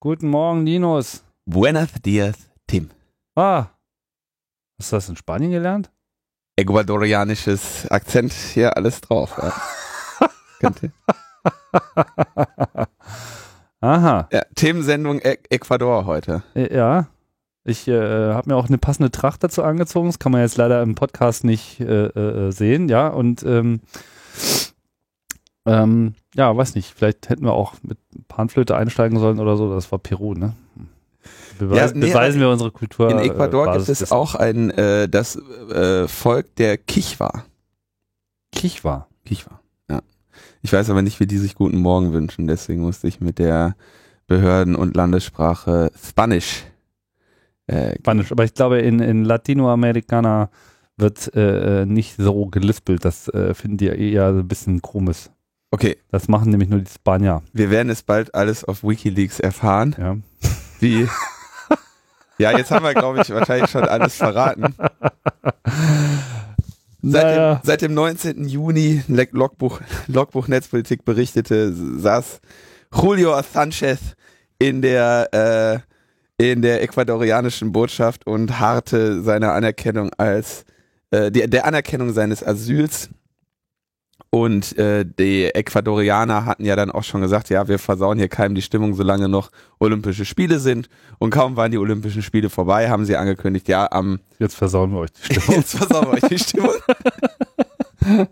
Guten Morgen, Linus. Buenos dias, Tim. Ah. Hast du das in Spanien gelernt? Ecuadorianisches Akzent hier alles drauf. Ja. Aha. Ja, Themensendung e Ecuador heute. Äh, Ja. Ich äh, habe mir auch eine passende Tracht dazu angezogen. Das kann man jetzt leider im Podcast nicht äh, äh, sehen, ja. Und ähm, ähm, ja, weiß nicht, vielleicht hätten wir auch mit Panflöte einsteigen sollen oder so. Das war Peru, ne? Beweis, Ja, nee, beweisen wir unsere Kultur. In Ecuador äh, gibt es auch ein äh, das äh, Volk der Kichwa. Kichwa. Kichwa, ja. Ich weiß aber nicht, wie die sich guten Morgen wünschen, deswegen musste ich mit der Behörden- und Landessprache Spanisch äh, Spanisch. Aber ich glaube, in, in Latinoamericana wird äh, äh, nicht so gelispelt. Das äh, finden die eher ein bisschen komisch. Okay, Das machen nämlich nur die Spanier. wir werden es bald alles auf Wikileaks erfahren. Ja. Wie. Ja, jetzt haben wir, glaube ich, wahrscheinlich schon alles verraten. Seit, Naja. dem, seit dem 19. Juni, Logbuch, Logbuch Netzpolitik berichtete, saß Julio Sanchez in der, äh, in der ecuadorianischen Botschaft und harrte seiner Anerkennung als, äh, die, der Anerkennung seines Asyls. Und äh, die Ecuadorianer hatten ja dann auch schon gesagt, ja, wir versauen hier keinem die Stimmung, solange noch Olympische Spiele sind. Und kaum waren die Olympischen Spiele vorbei, haben sie angekündigt, ja, am Jetzt versauen wir euch die Stimmung. Jetzt versauen wir euch die Stimmung.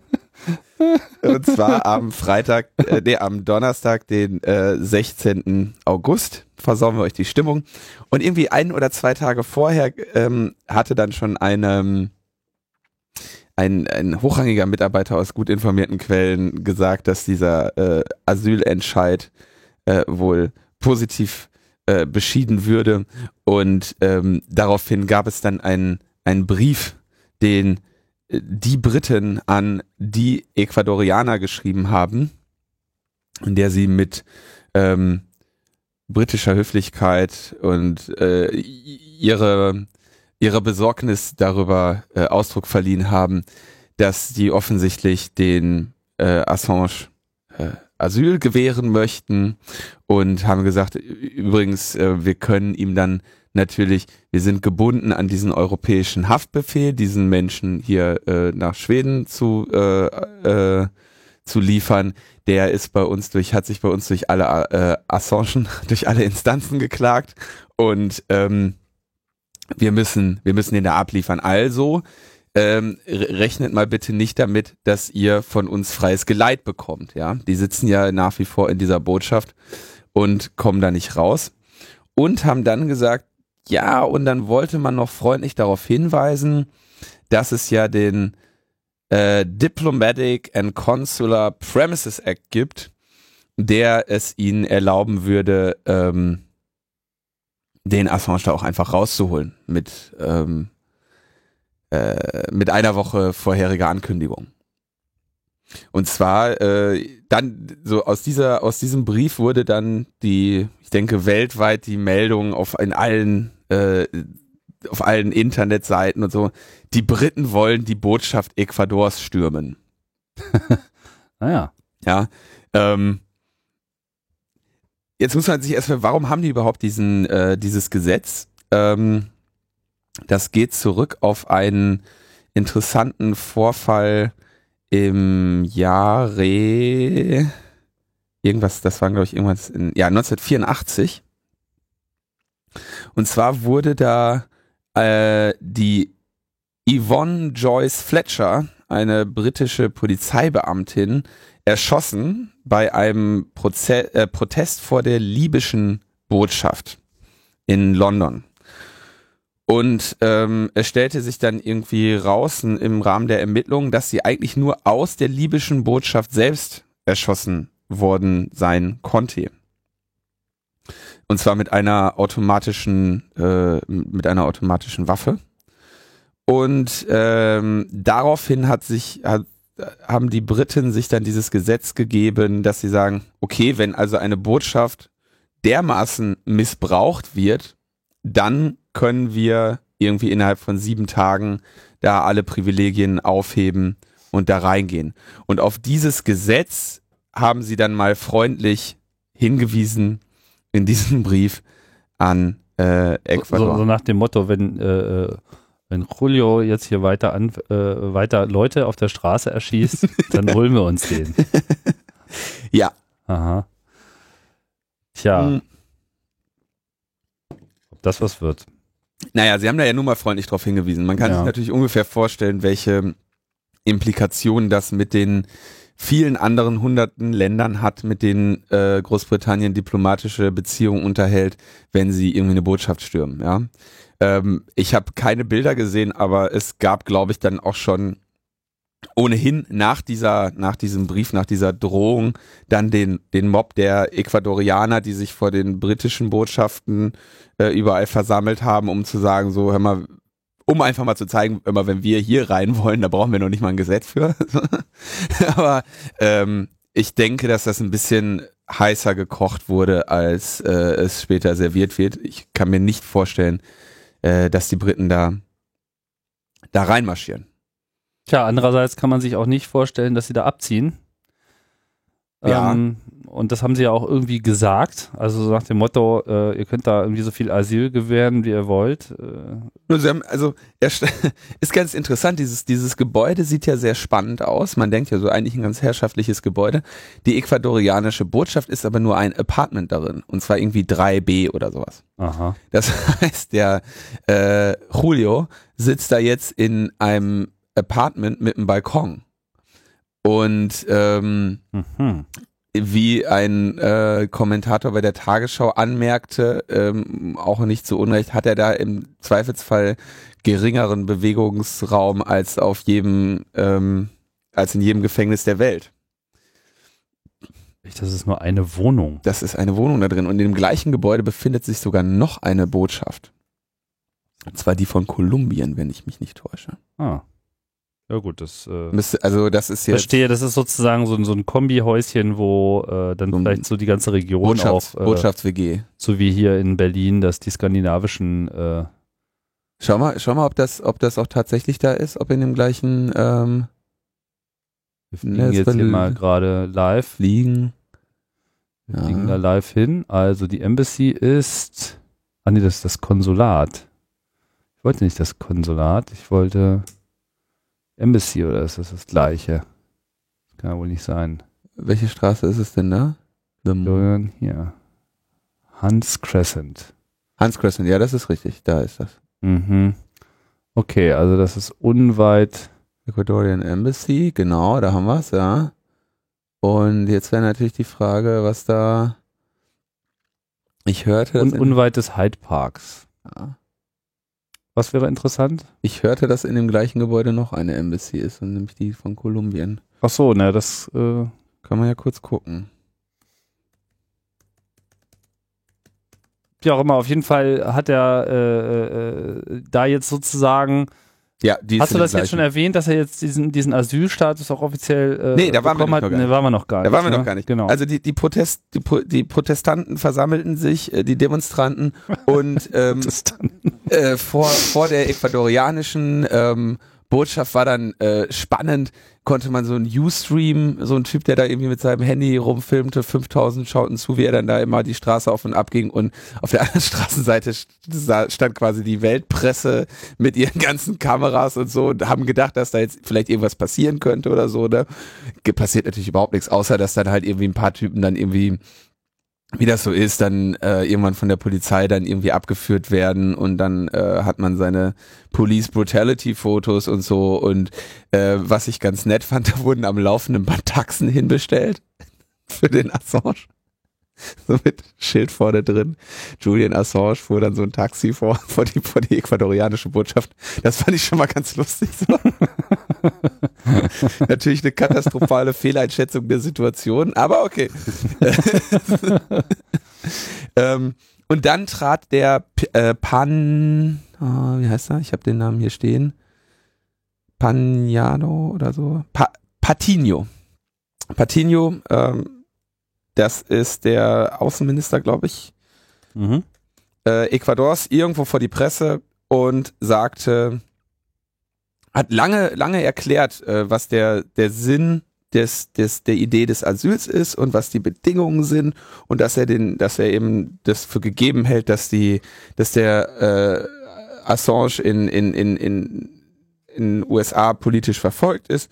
Und zwar am Freitag, äh, nee, am Donnerstag, den äh, 16. August, versauen wir euch die Stimmung. Und irgendwie ein oder zwei Tage vorher ähm, hatte dann schon eine, ein, ein hochrangiger Mitarbeiter aus gut informierten Quellen gesagt, dass dieser äh, Asylentscheid äh, wohl positiv äh, beschieden würde. Und ähm, daraufhin gab es dann einen, Brief, den äh, die Briten an die Ecuadorianer geschrieben haben, in der sie mit ähm, britischer Höflichkeit und äh, ihre, ihre Besorgnis darüber äh, Ausdruck verliehen haben, dass die offensichtlich den äh, Assange äh, Asyl gewähren möchten und haben gesagt, übrigens, äh, wir können ihm dann natürlich, wir sind gebunden an diesen europäischen Haftbefehl, diesen Menschen hier äh, nach Schweden zu, äh, äh, zu liefern. Der ist bei uns durch, hat sich bei uns durch alle äh, Assange, durch alle Instanzen geklagt und ähm, wir müssen, wir müssen den da abliefern. Also ähm, re- rechnet mal bitte nicht damit, dass ihr von uns freies Geleit bekommt. Ja, die sitzen ja nach wie vor in dieser Botschaft und kommen da nicht raus und haben dann gesagt, ja, und dann wollte man noch freundlich darauf hinweisen, dass es ja den äh, Diplomatic and Consular Premises Act gibt, der es ihnen erlauben würde, ähm, den Assange da auch einfach rauszuholen mit, ähm, äh, mit einer Woche vorheriger Ankündigung. Und zwar äh, dann so aus dieser aus diesem Brief wurde dann die ich denke weltweit die Meldung auf in allen äh, auf allen Internetseiten und so die Briten wollen die Botschaft Ecuadors stürmen Naja. ja ähm, jetzt muss man sich erstmal warum haben die überhaupt diesen äh, dieses Gesetz ähm, das geht zurück auf einen interessanten Vorfall im Jahre irgendwas, das war glaube ich irgendwas in, ja 1984. Und zwar wurde da äh, die Yvonne Joyce Fletcher, eine britische Polizeibeamtin, erschossen bei einem Proze äh, Protest vor der libyschen Botschaft in London. Und ähm, es stellte sich dann irgendwie raus im Rahmen der Ermittlungen, dass sie eigentlich nur aus der libyschen Botschaft selbst erschossen worden sein konnte. Und zwar mit einer automatischen, äh, mit einer automatischen Waffe. Und ähm, daraufhin hat sich, hat, haben die Briten sich dann dieses Gesetz gegeben, dass sie sagen, okay, wenn also eine Botschaft dermaßen missbraucht wird, dann können wir irgendwie innerhalb von sieben Tagen da alle Privilegien aufheben und da reingehen. Und auf dieses Gesetz haben sie dann mal freundlich hingewiesen, in diesem Brief an äh, Ecuador. So, so nach dem Motto, wenn, äh, äh, wenn Julio jetzt hier weiter, an, äh, weiter Leute auf der Straße erschießt, dann holen wir uns den. ja. Aha. Tja. Hm. Ob das was wird. Naja, Sie haben da ja nur mal freundlich darauf hingewiesen. Man kann Ja. sich natürlich ungefähr vorstellen, welche Implikationen das mit den vielen anderen hunderten Ländern hat, mit denen äh, Großbritannien diplomatische Beziehungen unterhält, wenn sie irgendwie eine Botschaft stürmen. Ja, ähm, ich habe keine Bilder gesehen, aber es gab, glaube ich, dann auch schon ohnehin nach dieser, nach diesem Brief, nach dieser Drohung, dann den, den Mob der Ecuadorianer, die sich vor den britischen Botschaften äh, überall versammelt haben, um zu sagen, so, hör mal, um einfach mal zu zeigen, immer wenn wir hier rein wollen, da brauchen wir noch nicht mal ein Gesetz für. Aber ähm, ich denke, dass das ein bisschen heißer gekocht wurde, als äh, es später serviert wird. Ich kann mir nicht vorstellen, äh, dass die Briten da da reinmarschieren. Tja, andererseits kann man sich auch nicht vorstellen, dass sie da abziehen. Ja. Ähm, und das haben sie ja auch irgendwie gesagt. Also so nach dem Motto, äh, ihr könnt da irgendwie so viel Asyl gewähren, wie ihr wollt. Äh, haben, also er st- ist ganz interessant, dieses, dieses Gebäude sieht ja sehr spannend aus. Man denkt ja so eigentlich ein ganz herrschaftliches Gebäude. Die ecuadorianische Botschaft ist aber nur ein Apartment darin. Und zwar irgendwie 3B oder sowas. aha. Das heißt, der äh, Julio sitzt da jetzt in einem Apartment mit einem Balkon. Und ähm, Mhm. Wie ein äh, Kommentator bei der Tagesschau anmerkte, ähm, auch nicht zu Unrecht, hat er da im Zweifelsfall geringeren Bewegungsraum als auf jedem, ähm, als in jedem Gefängnis der Welt. Das ist nur eine Wohnung. Das ist eine Wohnung da drin und in dem gleichen Gebäude befindet sich sogar noch eine Botschaft. Und zwar die von Kolumbien, wenn ich mich nicht täusche. Ah. Ja gut, das äh, Müsste, also das ist jetzt verstehe. Das ist sozusagen so, ein- so ein Kombihäuschen, wo äh, dann So vielleicht so die ganze Region Botschafts auch, äh, Botschafts-WG. so wie hier in Berlin, dass die skandinavischen äh, Schau mal, schau mal, ob das, ob das auch tatsächlich da ist, ob in dem gleichen ähm, wir fliegen Ja, das jetzt hier mal gerade live. Fliegen. Wir Ja. fliegen da live hin. Also die Embassy ist. Ah nee, das ist das Konsulat. Ich wollte nicht das Konsulat, ich wollte Embassy oder ist das das gleiche? Das kann ja wohl nicht sein. Welche Straße ist es denn da? The Florian, hier. Hans Crescent. Hans Crescent, ja, das ist richtig, da ist das. Mhm. Okay, also das ist unweit. Ecuadorian Embassy, genau, da haben wir es, ja. Und jetzt wäre natürlich die Frage, was da. Ich hörte, Un dass in, unweit des Hyde Parks. ja, Was wäre interessant? ich hörte, dass in dem gleichen Gebäude noch eine Embassy ist, und nämlich die von Kolumbien. Ach so, ne, das äh, Kann man ja kurz gucken. wie auch immer, auf jeden Fall hat er äh, äh, da jetzt sozusagen Ja, Hast du das jetzt schon erwähnt, dass er jetzt diesen, diesen Asylstatus auch offiziell äh, Nee, da waren wir noch gar Nee, nicht. waren wir noch gar nicht. Da waren wir ne? noch gar nicht. Genau. Also die, die, Protest, die, die Protestanten versammelten sich, äh, die Demonstranten und ähm, dann, äh, vor, vor der ecuadorianischen ähm, Botschaft war dann äh, spannend, konnte man so einen Ustream, so ein Typ, der da irgendwie mit seinem Handy rumfilmte, 5000 schauten zu, wie er dann da immer die Straße auf und ab ging und auf der anderen Straßenseite stand quasi die Weltpresse mit ihren ganzen Kameras und so und haben gedacht, dass da jetzt vielleicht irgendwas passieren könnte oder so, ne? Passiert natürlich überhaupt nichts, außer dass dann halt irgendwie ein paar Typen dann irgendwie wie das so ist, dann äh, irgendwann von der Polizei dann irgendwie abgeführt werden und dann äh, hat man seine Police Brutality Fotos und so und äh, was ich ganz nett fand, da wurden am laufenden Band Taxen hinbestellt für den Assange. So mit Schild vorne drin. Julian Assange fuhr dann so ein Taxi vor, vor die, vor die ecuadorianische Botschaft. Das fand ich schon mal ganz lustig. So. Natürlich eine katastrophale Fehleinschätzung der Situation, aber okay. ähm, und dann trat der P äh, Pan, ah, wie heißt er? Ich habe den Namen hier stehen. Pagnano oder so. Pa Patino. Patino, ähm, das ist der Außenminister, glaube ich, mhm. äh, Ecuadors irgendwo vor die Presse und sagte, hat lange, lange erklärt, äh, was der, der Sinn des, des, der Idee des Asyls ist und was die Bedingungen sind und dass er den, dass er eben das für gegeben hält, dass die, dass der äh, Assange in, in, in, in, in USA politisch verfolgt ist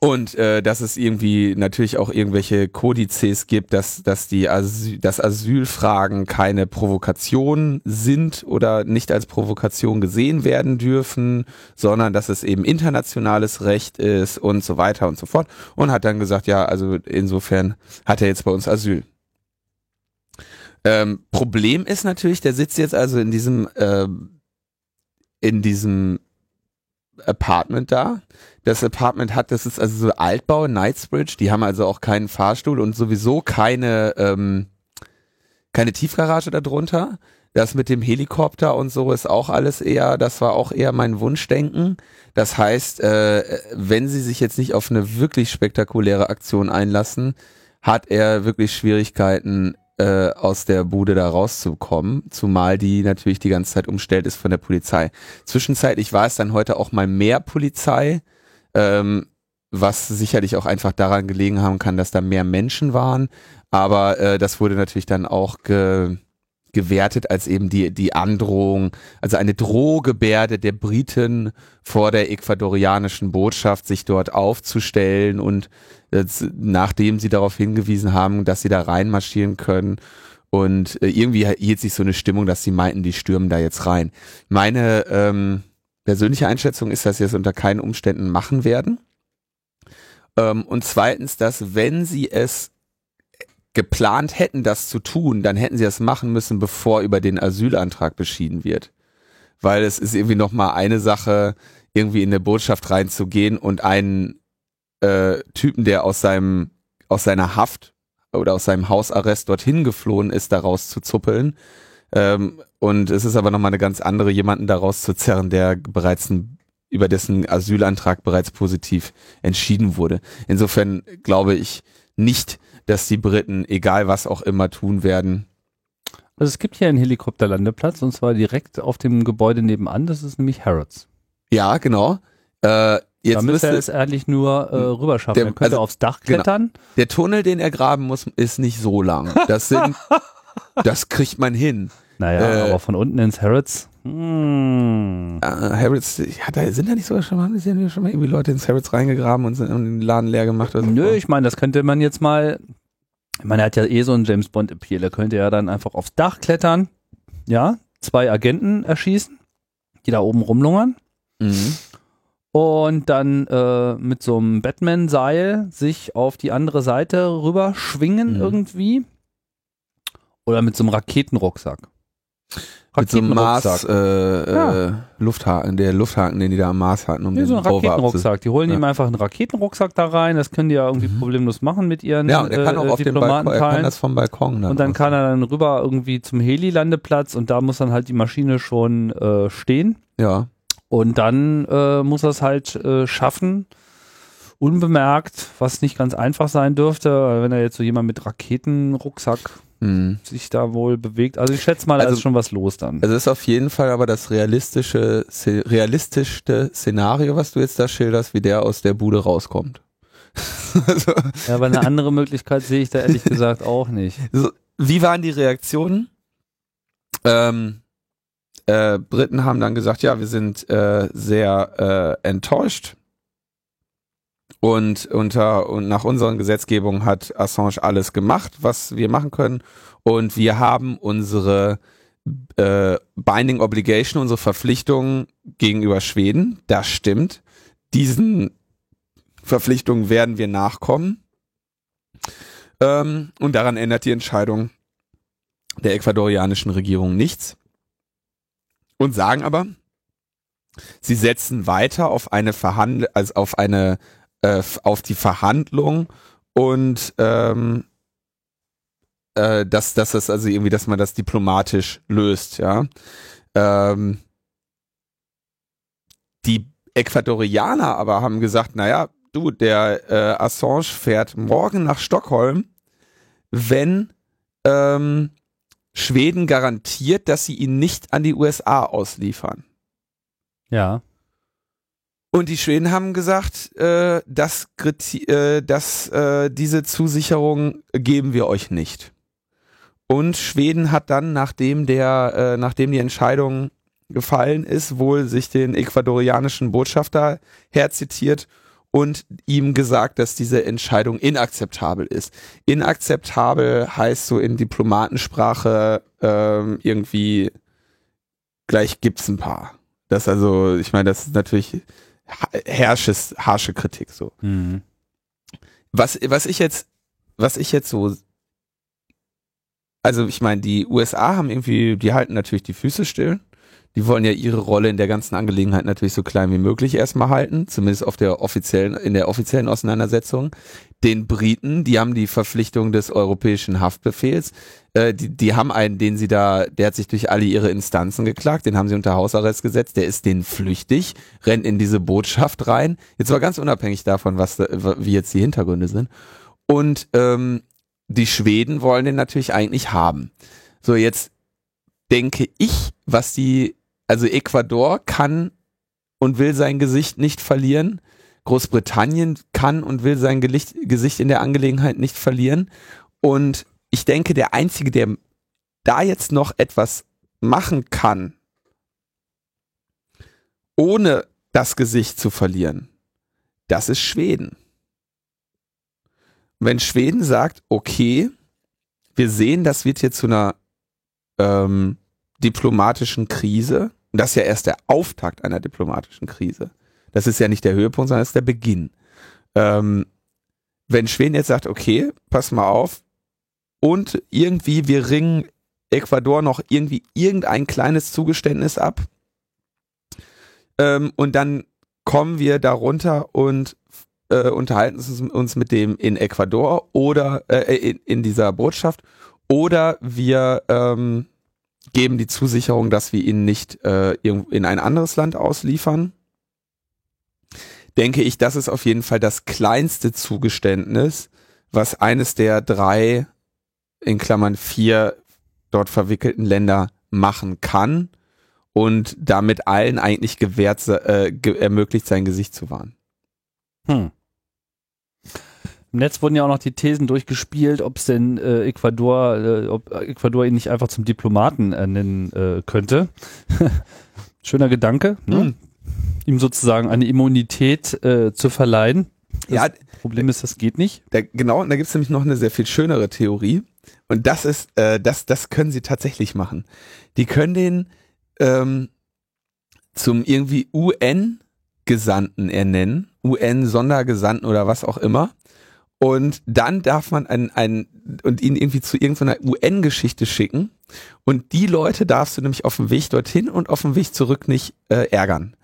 und äh, dass es irgendwie natürlich auch irgendwelche Kodizes gibt, dass, dass die Asyl, dass Asylfragen keine Provokation sind oder nicht als Provokation gesehen werden dürfen, sondern dass es eben internationales Recht ist und so weiter und so fort. Und hat dann gesagt, ja, also insofern hat er jetzt bei uns Asyl. Ähm, Problem ist natürlich, der sitzt jetzt also in diesem äh, in diesem Apartment da. Das Apartment hat, das ist also so Altbau, Knightsbridge, die haben also auch keinen Fahrstuhl und sowieso keine, ähm, keine Tiefgarage darunter. Das mit dem Helikopter und so ist auch alles eher, das war auch eher mein Wunschdenken. Das heißt, äh, wenn sie sich jetzt nicht auf eine wirklich spektakuläre Aktion einlassen, hat er wirklich Schwierigkeiten, äh, aus der Bude da rauszukommen, zumal die natürlich die ganze Zeit umstellt ist von der Polizei. Zwischenzeitlich war es dann heute auch mal mehr Polizei, ähm, was sicherlich auch einfach daran gelegen haben kann, dass da mehr Menschen waren, aber äh, das wurde natürlich dann auch ge gewertet als eben die, die Androhung, also eine Drohgebärde der Briten vor der ecuadorianischen Botschaft, sich dort aufzustellen und nachdem sie darauf hingewiesen haben, dass sie da reinmarschieren können. Und äh, irgendwie hielt sich so eine Stimmung, dass sie meinten, die stürmen da jetzt rein. Meine ähm, persönliche Einschätzung ist, dass sie es unter keinen Umständen machen werden. Ähm, und zweitens, dass wenn sie es geplant hätten, das zu tun, dann hätten sie das machen müssen, bevor über den Asylantrag beschieden wird. Weil es ist irgendwie nochmal eine Sache, irgendwie in eine Botschaft reinzugehen und einen äh, Typen, der aus seinem, aus seiner Haft oder aus seinem Hausarrest dorthin geflohen ist, daraus zu zuppeln. Ähm, und es ist aber nochmal eine ganz andere, jemanden daraus zu zerren, der bereits ein, über dessen Asylantrag bereits positiv entschieden wurde. Insofern glaube ich nicht, dass die Briten, egal was auch immer tun werden. Also es gibt hier einen Helikopterlandeplatz und zwar direkt auf dem Gebäude nebenan, das ist nämlich Harrods. Ja, genau. Äh, Jetzt da müsste er es eigentlich nur äh, rüberschaffen. Der, er könnte also, aufs Dach genau. klettern. Genau. Der Tunnel, den er graben muss, ist nicht so lang. Das sind, das kriegt man hin. Naja, äh, aber von unten ins Harrods. Hm. Äh, Harrods, ja, da sind da nicht sogar schon mal, sind ja schon mal irgendwie Leute ins Harrods reingegraben und, sind, den Laden leer gemacht. Oder so. Nö, ich meine, das könnte man jetzt mal. Ich meine, er hat ja eh so einen James Bond Appeal. Er könnte ja dann einfach aufs Dach klettern. Ja, zwei Agenten erschießen, die da oben rumlungern. Mhm und dann äh, mit so einem Batman-Seil sich auf die andere Seite rüber schwingen mhm. irgendwie. Oder mit so einem Raketenrucksack. Mit so einem Mars äh, ja. äh, Lufthaken, der Lufthaken, den die da am Mars hatten, um ja, so einen Raketenrucksack. Die holen ja. ihm einfach einen Raketenrucksack da rein. Das können die ja irgendwie mhm. problemlos machen mit ihren Ja, und er kann auch äh, auf dem Balkon, er kann das vom Balkon. Dann und dann kann er dann rüber irgendwie zum Heli-Landeplatz und da muss dann halt die Maschine schon äh, stehen. Ja. Und dann äh, muss er es halt äh, schaffen, unbemerkt, was nicht ganz einfach sein dürfte, wenn er jetzt so jemand mit Raketenrucksack hm. sich da wohl bewegt. Also ich schätze mal, also, da ist schon was los dann. Also ist auf jeden Fall aber das realistische, realistischste Szenario, was du jetzt da schilderst, wie der aus der Bude rauskommt. also. Ja, aber eine andere Möglichkeit sehe ich da ehrlich gesagt auch nicht. Wie waren die Reaktionen? Ähm, äh, Briten haben dann gesagt, ja, wir sind äh, sehr äh, enttäuscht. Und unter und nach unseren Gesetzgebungen hat Assange alles gemacht, was wir machen können. Und wir haben unsere äh, Binding Obligation, unsere Verpflichtungen gegenüber Schweden. Das stimmt. Diesen Verpflichtungen werden wir nachkommen. Ähm, und daran ändert die Entscheidung der ecuadorianischen Regierung nichts und sagen aber, sie setzen weiter auf eine Verhandlung, also auf eine, äh, auf die Verhandlung und ähm, äh, dass, dass das also irgendwie, dass man das diplomatisch löst, ja. Ähm, die Äquatorianer aber haben gesagt, naja, du, der äh, Assange fährt morgen nach Stockholm, wenn ähm, Schweden garantiert, dass sie ihn nicht an die USA ausliefern. Ja. Und die Schweden haben gesagt, äh, dass, äh, dass äh, diese Zusicherung geben wir euch nicht. Und Schweden hat dann, nachdem der, äh, nachdem die Entscheidung gefallen ist, wohl sich den ecuadorianischen Botschafter herzitiert und ihm gesagt, dass diese Entscheidung inakzeptabel ist. Inakzeptabel heißt so in Diplomatensprache ähm, irgendwie gleich gibt's ein paar. Das also, ich meine, das ist natürlich herrsches, harsche Kritik so. Mhm. Was, was ich jetzt, was ich jetzt so, also ich meine, die USA haben irgendwie, die halten natürlich die Füße still die wollen ja ihre Rolle in der ganzen Angelegenheit natürlich so klein wie möglich erstmal halten, zumindest auf der offiziellen, in der offiziellen Auseinandersetzung. Den Briten, die haben die Verpflichtung des europäischen Haftbefehls, äh, die, die haben einen, den sie da, der hat sich durch alle ihre Instanzen geklagt, den haben sie unter Hausarrest gesetzt, der ist denen flüchtig, rennt in diese Botschaft rein. Jetzt war ganz unabhängig davon, was wie jetzt die Hintergründe sind. Und ähm, die Schweden wollen den natürlich eigentlich haben. So, jetzt denke ich, was die also Ecuador kann und will sein Gesicht nicht verlieren. Großbritannien kann und will sein Gesicht in der Angelegenheit nicht verlieren. Und ich denke, der Einzige, der da jetzt noch etwas machen kann, ohne das Gesicht zu verlieren, das ist Schweden. Wenn Schweden sagt, okay, wir sehen, das wird hier zu einer ähm, diplomatischen Krise, und das ist ja erst der Auftakt einer diplomatischen Krise. Das ist ja nicht der Höhepunkt, sondern das ist der Beginn. Ähm, wenn Schweden jetzt sagt, okay, pass mal auf, und irgendwie wir ringen Ecuador noch irgendwie irgendein kleines Zugeständnis ab, ähm, und dann kommen wir darunter und äh, unterhalten uns mit dem in Ecuador oder äh, in, in dieser Botschaft oder wir ähm, geben die Zusicherung, dass wir ihn nicht äh, in ein anderes Land ausliefern. Denke ich, das ist auf jeden Fall das kleinste Zugeständnis, was eines der drei, in Klammern vier, dort verwickelten Länder machen kann und damit allen eigentlich gewährt, äh, ge ermöglicht, sein Gesicht zu wahren. Hm. Im Netz wurden ja auch noch die Thesen durchgespielt, ob es denn äh, Ecuador, äh, ob Ecuador ihn nicht einfach zum Diplomaten äh, nennen äh, könnte. Schöner Gedanke, ne? Mhm. ihm sozusagen eine Immunität äh, zu verleihen. Das ja, Problem ist, das geht nicht. Da, genau, und da gibt es nämlich noch eine sehr viel schönere Theorie. Und das ist, äh, das, das können sie tatsächlich machen. Die können den ähm, zum irgendwie UN-Gesandten ernennen, UN-Sondergesandten oder was auch immer. Und dann darf man ein, ein, und ihn irgendwie zu irgendeiner UN-Geschichte schicken. Und die Leute darfst du nämlich auf dem Weg dorthin und auf dem Weg zurück nicht äh, ärgern.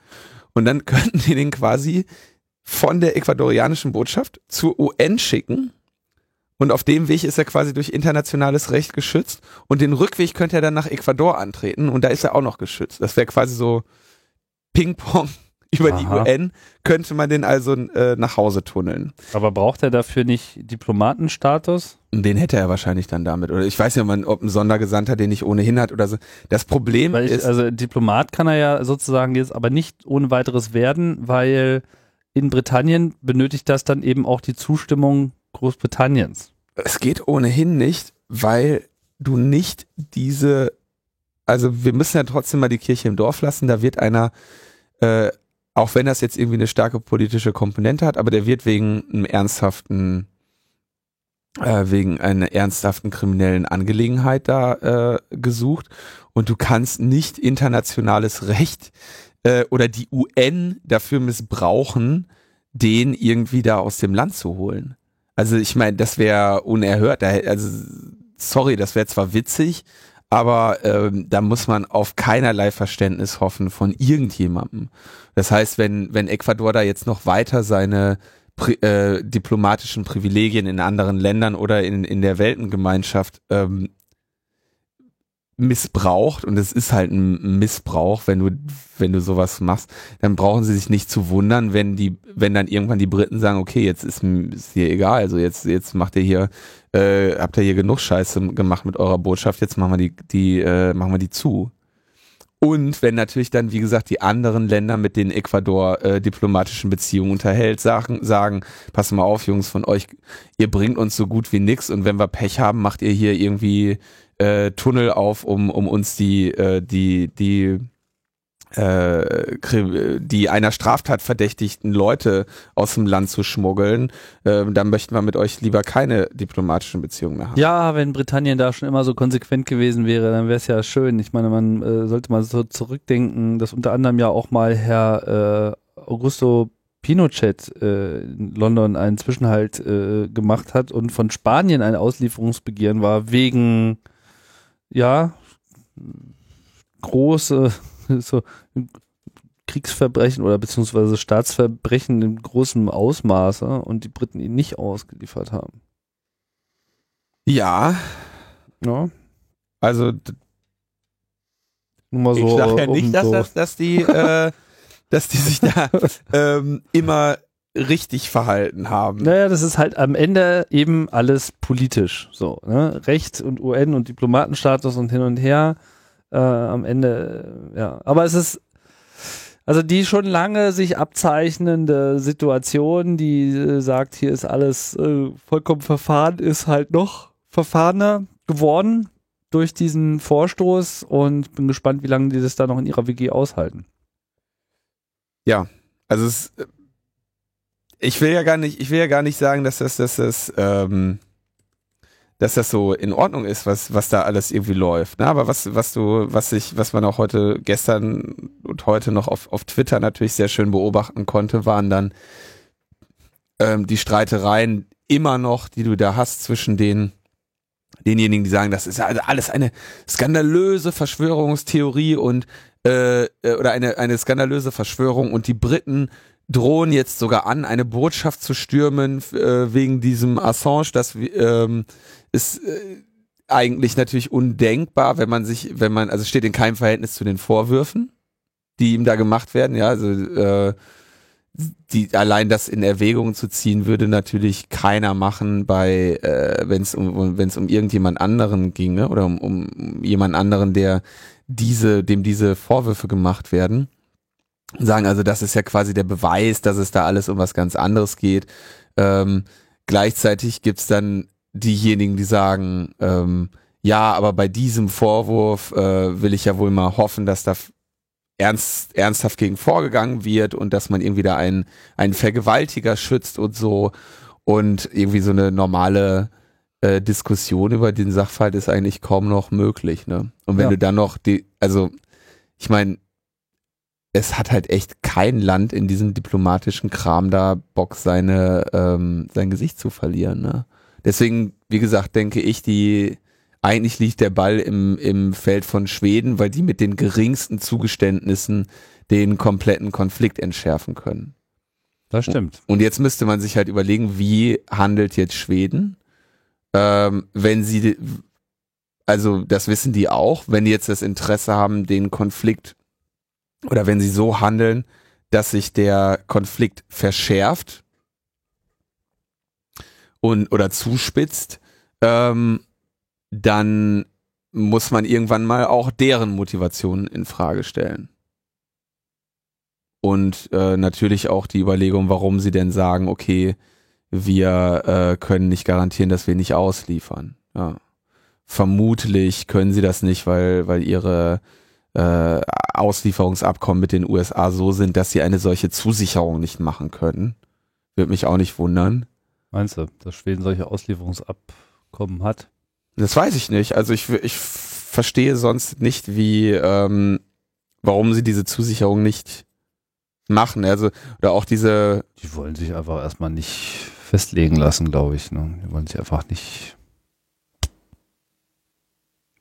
Und dann könnten die den quasi von der ecuadorianischen Botschaft zur UN schicken. Und auf dem Weg ist er quasi durch internationales Recht geschützt. Und den Rückweg könnte er dann nach Ecuador antreten. Und da ist er auch noch geschützt. Das wäre quasi so Ping-Pong über Aha. die UN könnte man den also äh, nach Hause tunneln. Aber braucht er dafür nicht Diplomatenstatus? Den hätte er wahrscheinlich dann damit. Oder ich weiß ja, man, ob ein Sondergesandter den nicht ohnehin hat oder so. Das Problem ich, ist. Also Diplomat kann er ja sozusagen jetzt aber nicht ohne weiteres werden, weil in Britannien benötigt das dann eben auch die Zustimmung Großbritanniens. Es geht ohnehin nicht, weil du nicht diese, also wir müssen ja trotzdem mal die Kirche im Dorf lassen, da wird einer äh, auch wenn das jetzt irgendwie eine starke politische Komponente hat, aber der wird wegen einem ernsthaften, äh, wegen einer ernsthaften kriminellen Angelegenheit da äh, gesucht. Und du kannst nicht internationales Recht äh, oder die UN dafür missbrauchen, den irgendwie da aus dem Land zu holen. Also ich meine, das wäre unerhört. Also sorry, das wäre zwar witzig, aber ähm, da muss man auf keinerlei Verständnis hoffen von irgendjemandem. Das heißt, wenn, wenn Ecuador da jetzt noch weiter seine pri äh, diplomatischen Privilegien in anderen Ländern oder in, in der Weltengemeinschaft ähm, missbraucht und es ist halt ein Missbrauch, wenn du wenn du sowas machst, dann brauchen sie sich nicht zu wundern, wenn die wenn dann irgendwann die Briten sagen, okay, jetzt ist, ist hier egal, also jetzt jetzt macht ihr hier äh, habt ihr hier genug Scheiße gemacht mit eurer Botschaft, jetzt machen wir die die äh, machen wir die zu. Und wenn natürlich dann, wie gesagt, die anderen Länder, mit denen Ecuador äh, diplomatischen Beziehungen unterhält, sagen, sagen, pass mal auf, Jungs, von euch, ihr bringt uns so gut wie nix und wenn wir Pech haben, macht ihr hier irgendwie äh, Tunnel auf, um, um uns die, äh, die, die äh, die einer Straftat verdächtigten Leute aus dem Land zu schmuggeln, äh, dann möchten wir mit euch lieber keine diplomatischen Beziehungen mehr haben. Ja, wenn Britannien da schon immer so konsequent gewesen wäre, dann wäre es ja schön. Ich meine, man äh, sollte mal so zurückdenken, dass unter anderem ja auch mal Herr äh, Augusto Pinochet äh, in London einen Zwischenhalt äh, gemacht hat und von Spanien ein Auslieferungsbegehren war wegen ja große so Kriegsverbrechen oder beziehungsweise Staatsverbrechen in großem Ausmaße und die Briten ihn nicht ausgeliefert haben. Ja. Ja. Also Nur mal so, ich sage ja nicht, dass, so, das, dass die, äh, dass die sich da ähm, immer richtig verhalten haben. Naja, das ist halt am Ende eben alles politisch. So, ne? Recht und UN und Diplomatenstatus und hin und her. Äh, am Ende, äh, ja. Aber es ist, also die schon lange sich abzeichnende Situation, die äh, sagt, hier ist alles äh, vollkommen verfahren, ist halt noch verfahrener geworden durch diesen Vorstoß und bin gespannt, wie lange die das da noch in ihrer WG aushalten. Ja, also es, ich will ja gar nicht, ich will ja gar nicht sagen, dass das, dass das, ähm, dass das so in Ordnung ist, was, was da alles irgendwie läuft. Ne? Aber was, was du, was ich, was man auch heute, gestern und heute noch auf, auf Twitter natürlich sehr schön beobachten konnte, waren dann ähm, die Streitereien immer noch, die du da hast zwischen den denjenigen, die sagen, das ist ja alles eine skandalöse Verschwörungstheorie und äh, äh, oder eine, eine skandalöse Verschwörung und die Briten drohen jetzt sogar an, eine Botschaft zu stürmen äh, wegen diesem Assange. Das ähm, ist äh, eigentlich natürlich undenkbar, wenn man sich, wenn man, also steht in keinem Verhältnis zu den Vorwürfen, die ihm da gemacht werden. Ja, also äh, die allein das in Erwägung zu ziehen, würde natürlich keiner machen bei, äh, wenn es um wenn es um irgendjemand anderen ginge oder um, um jemand anderen, der diese, dem diese Vorwürfe gemacht werden. Sagen also, das ist ja quasi der Beweis, dass es da alles um was ganz anderes geht. Ähm, gleichzeitig gibt's dann diejenigen, die sagen, ähm, ja, aber bei diesem Vorwurf äh, will ich ja wohl mal hoffen, dass da ernst, ernsthaft gegen vorgegangen wird und dass man irgendwie da einen, einen Vergewaltiger schützt und so. Und irgendwie so eine normale äh, Diskussion über den Sachverhalt ist eigentlich kaum noch möglich. Ne? Und wenn Ja. du dann noch die, also ich meine, es hat halt echt kein Land in diesem diplomatischen Kram da Bock, seine, ähm, sein Gesicht zu verlieren. Ne? Deswegen, wie gesagt, denke ich, die eigentlich liegt der Ball im, im Feld von Schweden, weil die mit den geringsten Zugeständnissen den kompletten Konflikt entschärfen können. Das stimmt. Und jetzt müsste man sich halt überlegen, wie handelt jetzt Schweden, ähm, wenn sie, also das wissen die auch, wenn die jetzt das Interesse haben, den Konflikt oder wenn sie so handeln, dass sich der Konflikt verschärft und oder zuspitzt, ähm, dann muss man irgendwann mal auch deren Motivationen in Frage stellen. Und äh, natürlich auch die Überlegung, warum sie denn sagen, okay, wir äh, können nicht garantieren, dass wir nicht ausliefern. Ja. Vermutlich können sie das nicht, weil, weil ihre äh, Auslieferungsabkommen mit den USA so sind, dass sie eine solche Zusicherung nicht machen können. Würde mich auch nicht wundern. Meinst du, dass Schweden solche Auslieferungsabkommen hat? Das weiß ich nicht. Also ich, ich verstehe sonst nicht, wie, ähm, warum sie diese Zusicherung nicht machen. Also, oder auch diese, Die wollen sich einfach erstmal nicht festlegen lassen, glaube ich. Ne? Die wollen sich einfach nicht.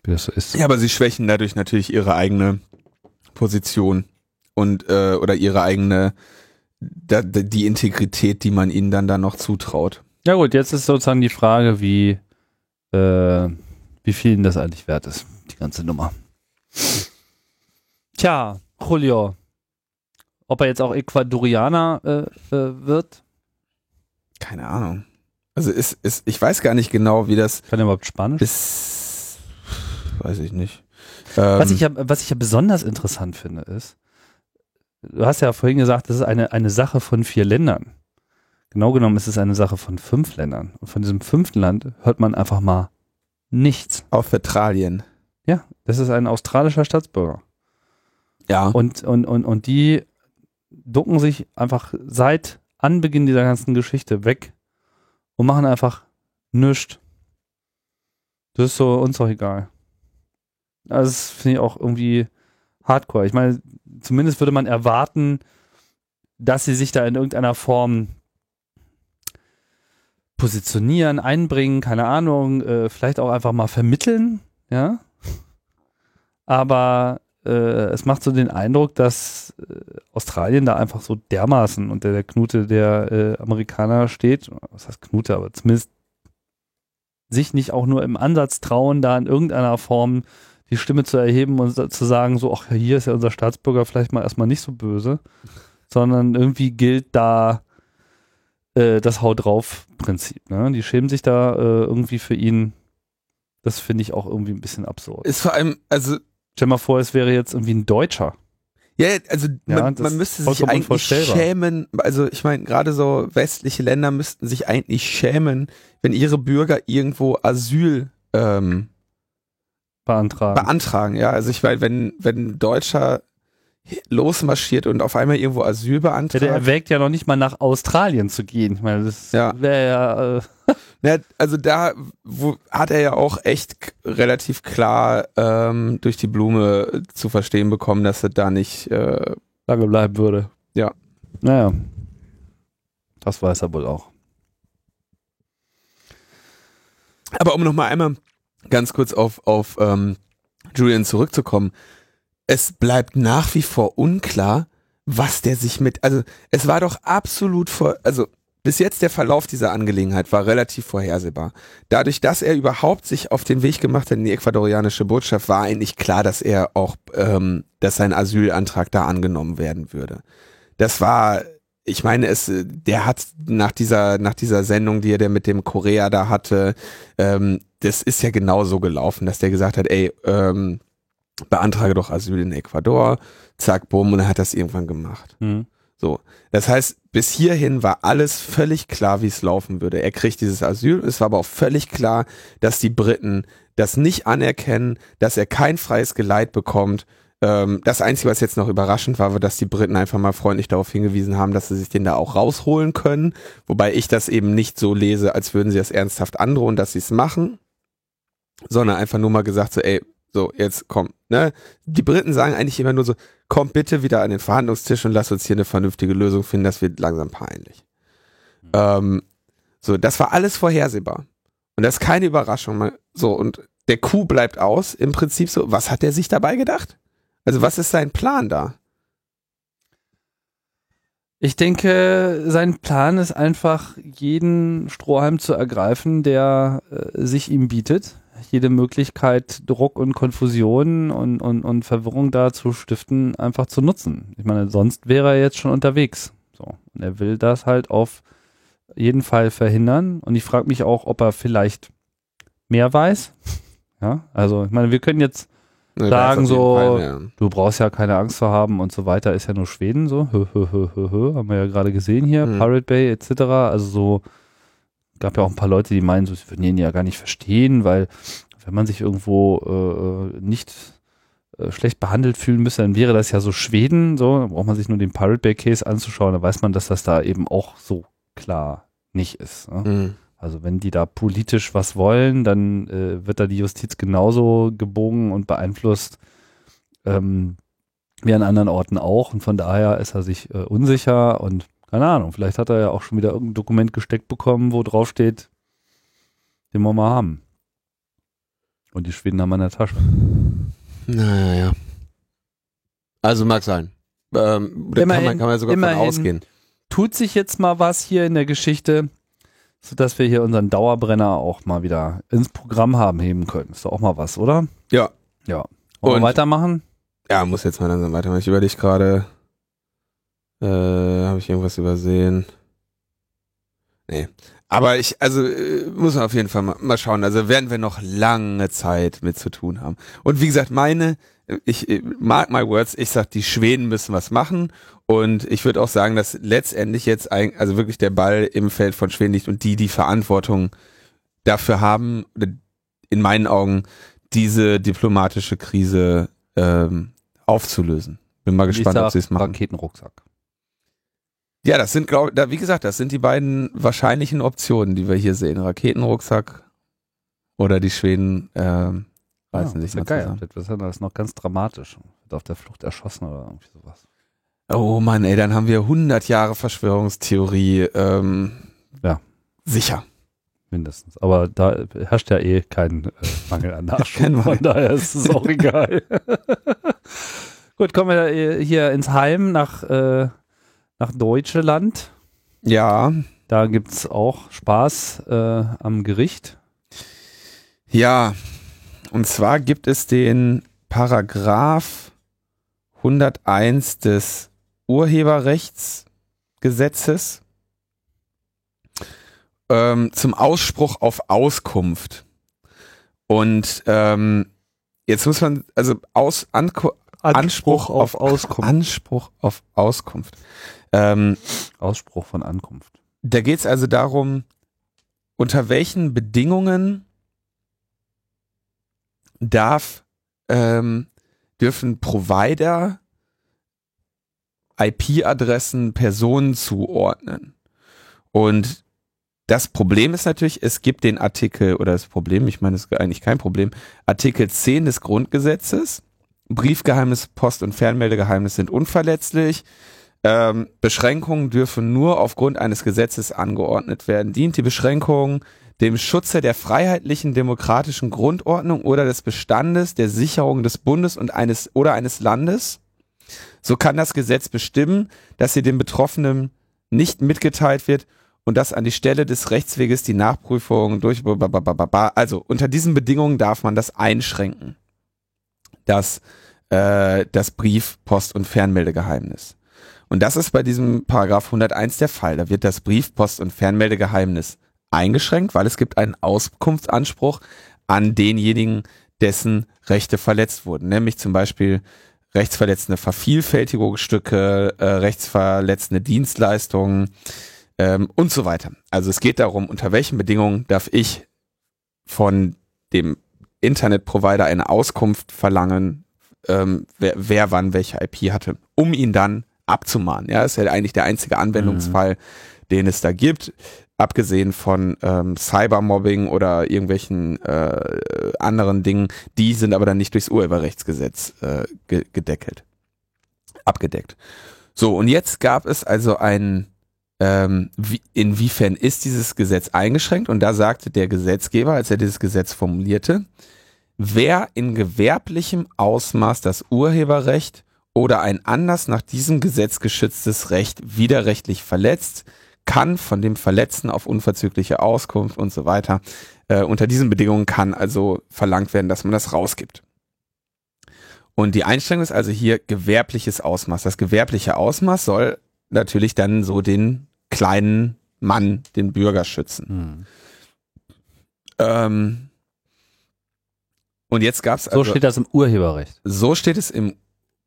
Wie das so ist. ja, aber sie schwächen dadurch natürlich ihre eigene Position und, äh, oder ihre eigene, da, die Integrität, die man ihnen dann da noch zutraut. Ja gut, jetzt ist sozusagen die Frage, wie, äh, wie viel ihnen das eigentlich wert ist, die ganze Nummer. Tja, Julio. Ob er jetzt auch Ecuadorianer äh, äh, wird? Keine Ahnung. Also ist, ist, ich weiß gar nicht genau, wie das Kann er überhaupt Spanisch? ist. Weiß ich nicht. Was Ähm, ich, ja, was ich ja besonders interessant finde, ist, du hast ja vorhin gesagt, das ist eine, eine Sache von vier Ländern. Genau genommen ist es eine Sache von fünf Ländern. Und von diesem fünften Land hört man einfach mal nichts. auf Australien. Ja, das ist ein australischer Staatsbürger. Ja. Und, und, und, und die ducken sich einfach seit Anbeginn dieser ganzen Geschichte weg und machen einfach nichts. Das ist so uns doch egal. Also das finde ich auch irgendwie hardcore. Ich meine, zumindest würde man erwarten, dass sie sich da in irgendeiner Form positionieren, einbringen, keine Ahnung, äh, vielleicht auch einfach mal vermitteln, ja. Aber äh, es macht so den Eindruck, dass äh, Australien da einfach so dermaßen unter der Knute der äh, Amerikaner steht. Was heißt Knute, aber zumindest sich nicht auch nur im Ansatz trauen, da in irgendeiner Form die Stimme zu erheben und zu sagen, so, ach, hier ist ja unser Staatsbürger vielleicht mal erstmal nicht so böse, sondern irgendwie gilt da äh, das Hau drauf Prinzip. Ne? Die schämen sich da äh, irgendwie für ihn. Das finde ich auch irgendwie ein bisschen absurd. Ist vor allem, also, Stell mal vor, es wäre jetzt irgendwie ein Deutscher. ja, also Ja, man, man müsste sich eigentlich schämen, also ich meine, gerade so westliche Länder müssten sich eigentlich schämen, wenn ihre Bürger irgendwo Asyl ähm, beantragen. beantragen, ja. Also ich meine, wenn, wenn ein Deutscher losmarschiert und auf einmal irgendwo Asyl ja, der beantragt, erwägt ja noch nicht mal nach Australien zu gehen. Ich meine, das Ja. wäre ja, äh, Ja, also da wo, hat er ja auch echt relativ klar ähm, durch die Blume zu verstehen bekommen, dass er da nicht äh, lange bleiben würde. Ja. Naja. Das weiß er wohl auch. Aber um nochmal einmal ganz kurz auf, auf ähm, Julian zurückzukommen, es bleibt nach wie vor unklar, was der sich mit, also es war doch absolut vor, also bis jetzt der Verlauf dieser Angelegenheit war relativ vorhersehbar. Dadurch, dass er überhaupt sich auf den Weg gemacht hat in die ecuadorianische Botschaft, war eigentlich klar, dass er auch, ähm, dass sein Asylantrag da angenommen werden würde. Das war, ich meine, es, der hat nach dieser, nach dieser Sendung, die er mit dem Korea da hatte, ähm, das ist ja genau so gelaufen, dass der gesagt hat, ey, ähm, beantrage doch Asyl in Ecuador, zack, bumm, und er hat das irgendwann gemacht. Hm. So. Das heißt, bis hierhin war alles völlig klar, wie es laufen würde. Er kriegt dieses Asyl. Es war aber auch völlig klar, dass die Briten das nicht anerkennen, dass er kein freies Geleit bekommt. Ähm, das Einzige, was jetzt noch überraschend war, war, dass die Briten einfach mal freundlich darauf hingewiesen haben, dass sie sich den da auch rausholen können. Wobei ich das eben nicht so lese, als würden sie das ernsthaft androhen, dass sie es machen. Sondern einfach nur mal gesagt so, ey, so, jetzt komm, ne? Die Briten sagen eigentlich immer nur so, komm bitte wieder an den Verhandlungstisch und lass uns hier eine vernünftige Lösung finden, das wird langsam peinlich. Ähm, so, das war alles vorhersehbar. Und das ist keine Überraschung. So, und der Coup bleibt aus, im Prinzip so, was hat der sich dabei gedacht? Also, was ist sein Plan da? Ich denke, sein Plan ist einfach, jeden Strohhalm zu ergreifen, der äh, sich ihm bietet. Jede Möglichkeit, Druck und Konfusion und, und, und Verwirrung da zu stiften, einfach zu nutzen. Ich meine, sonst wäre er jetzt schon unterwegs. So. Und er will das halt auf jeden Fall verhindern. Und ich frage mich auch, ob er vielleicht mehr weiß. Ja, also ich meine, wir können jetzt Ne, Sagen so, Fall, ja. du brauchst ja keine Angst zu haben und so weiter, ist ja nur Schweden so, hö, hö, hö, haben wir ja gerade gesehen hier, Mhm. Pirate Bay etc. Also so, gab ja auch ein paar Leute, die meinen, so, sie würden ihn ja gar nicht verstehen, weil wenn man sich irgendwo äh, nicht äh, schlecht behandelt fühlen müsste, dann wäre das ja so Schweden, so, dann braucht man sich nur den Pirate Bay Case anzuschauen, dann weiß man, dass das da eben auch so klar nicht ist. Ne? Mhm. Also wenn die da politisch was wollen, dann äh, wird da die Justiz genauso gebogen und beeinflusst ähm, wie an anderen Orten auch. Und von daher ist er sich äh, unsicher und keine Ahnung, vielleicht hat er ja auch schon wieder irgendein Dokument gesteckt bekommen, wo drauf steht, den wollen wir haben. Und die Schweden haben an der Tasche. Naja, ja. Also mag sein. Ähm, da kann Immerhin, man, kann man sogar von ausgehen. Tut sich jetzt mal was hier in der Geschichte, sodass wir hier unseren Dauerbrenner auch mal wieder ins Programm haben heben können. Ist doch auch mal was, oder? Ja. Ja. Wollen Und- wir weitermachen? Ja, muss jetzt mal langsam weitermachen. Ich überlege gerade, äh, habe ich irgendwas übersehen? Nee. aber ich, also äh, muss man auf jeden Fall mal, mal schauen. Also werden wir noch lange Zeit mit zu tun haben. Und wie gesagt, meine, ich äh, mark my words, ich sag, die Schweden müssen was machen. Und ich würde auch sagen, dass letztendlich jetzt ein, also wirklich der Ball im Feld von Schweden liegt und die die Verantwortung dafür haben, in meinen Augen, diese diplomatische Krise ähm, aufzulösen. Bin mal gespannt, ob sie es machen. Raketenrucksack. Ja, das sind, glaube da, wie gesagt, das sind die beiden wahrscheinlichen Optionen, die wir hier sehen. Raketenrucksack oder die Schweden ähm, reißen ja, sich mal geil. zusammen. Das ist noch ganz dramatisch. Wird auf der Flucht erschossen oder irgendwie sowas. Oh Mann, ey, dann haben wir 100 Jahre Verschwörungstheorie ähm, ja. sicher. Mindestens. Aber da herrscht ja eh kein äh, Mangel an Nachschub. Von daher ist es auch egal. Gut, kommen wir äh, hier ins Heim nach äh, nach Deutschland. Ja. Da gibt es auch Spaß äh, am Gericht. Ja, und zwar gibt es den Paragraph 101 des Urheberrechtsgesetzes ähm, zum Ausspruch auf Auskunft. Und ähm, jetzt muss man, also aus, Anko Anspruch, Anspruch auf, auf Auskunft. Anspruch auf Auskunft. Ähm, Ausspruch von Ankunft. Da geht es also darum, unter welchen Bedingungen darf ähm, dürfen Provider IP-Adressen Personen zuordnen. Und das Problem ist natürlich, es gibt den Artikel, oder das Problem, ich meine, es ist eigentlich kein Problem, Artikel 10 des Grundgesetzes. Briefgeheimnis, Post- und Fernmeldegeheimnis sind unverletzlich. Ähm, Beschränkungen dürfen nur aufgrund eines Gesetzes angeordnet werden. Dient die Beschränkung dem Schutze der freiheitlichen demokratischen Grundordnung oder des Bestandes, der Sicherung des Bundes und eines oder eines Landes, so kann das Gesetz bestimmen, dass sie dem Betroffenen nicht mitgeteilt wird und dass an die Stelle des Rechtsweges die Nachprüfung durch also unter diesen Bedingungen darf man das einschränken. Das äh, das Brief, Post und Fernmeldegeheimnis. Und das ist bei diesem Paragraph 101 der Fall. Da wird das Brief, Post und Fernmeldegeheimnis eingeschränkt, weil es gibt einen Auskunftsanspruch an denjenigen, dessen Rechte verletzt wurden, nämlich zum Beispiel rechtsverletzende Vervielfältigungsstücke, äh, rechtsverletzende Dienstleistungen ähm, und so weiter. Also es geht darum, unter welchen Bedingungen darf ich von dem Internetprovider eine Auskunft verlangen, ähm, wer, wer wann welche IP hatte, um ihn dann abzumahnen. Ja, ist ja eigentlich der einzige Anwendungsfall, mhm. den es da gibt. Abgesehen von ähm, Cybermobbing oder irgendwelchen äh, anderen Dingen, die sind aber dann nicht durchs Urheberrechtsgesetz äh, ge gedeckelt, abgedeckt. So, und jetzt gab es also ein, ähm, wie, inwiefern ist dieses Gesetz eingeschränkt? Und da sagte der Gesetzgeber, als er dieses Gesetz formulierte, wer in gewerblichem Ausmaß das Urheberrecht oder ein anders nach diesem Gesetz geschütztes Recht widerrechtlich verletzt, kann von dem Verletzten auf unverzügliche Auskunft und so weiter. Äh, unter diesen Bedingungen kann also verlangt werden, dass man das rausgibt. Und die Einstellung ist also hier gewerbliches Ausmaß. Das gewerbliche Ausmaß soll natürlich dann so den kleinen Mann, den Bürger schützen. Hm. Ähm, und jetzt gab es also, So steht das im Urheberrecht. So steht es im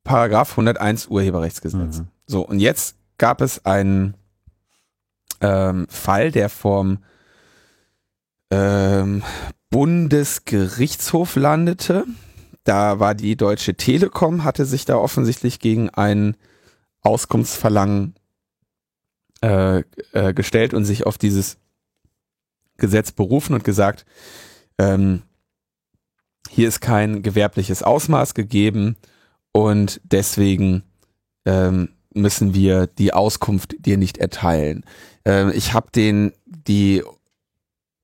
Paragraph 101 Urheberrechtsgesetz. Mhm. So, und jetzt gab es einen ähm, Fall, der vom ähm, Bundesgerichtshof landete. Da war die Deutsche Telekom, hatte sich da offensichtlich gegen ein Auskunftsverlangen äh, äh, gestellt und sich auf dieses Gesetz berufen und gesagt, ähm, hier ist kein gewerbliches Ausmaß gegeben und deswegen ähm, müssen wir die Auskunft dir nicht erteilen. Ähm, ich habe den die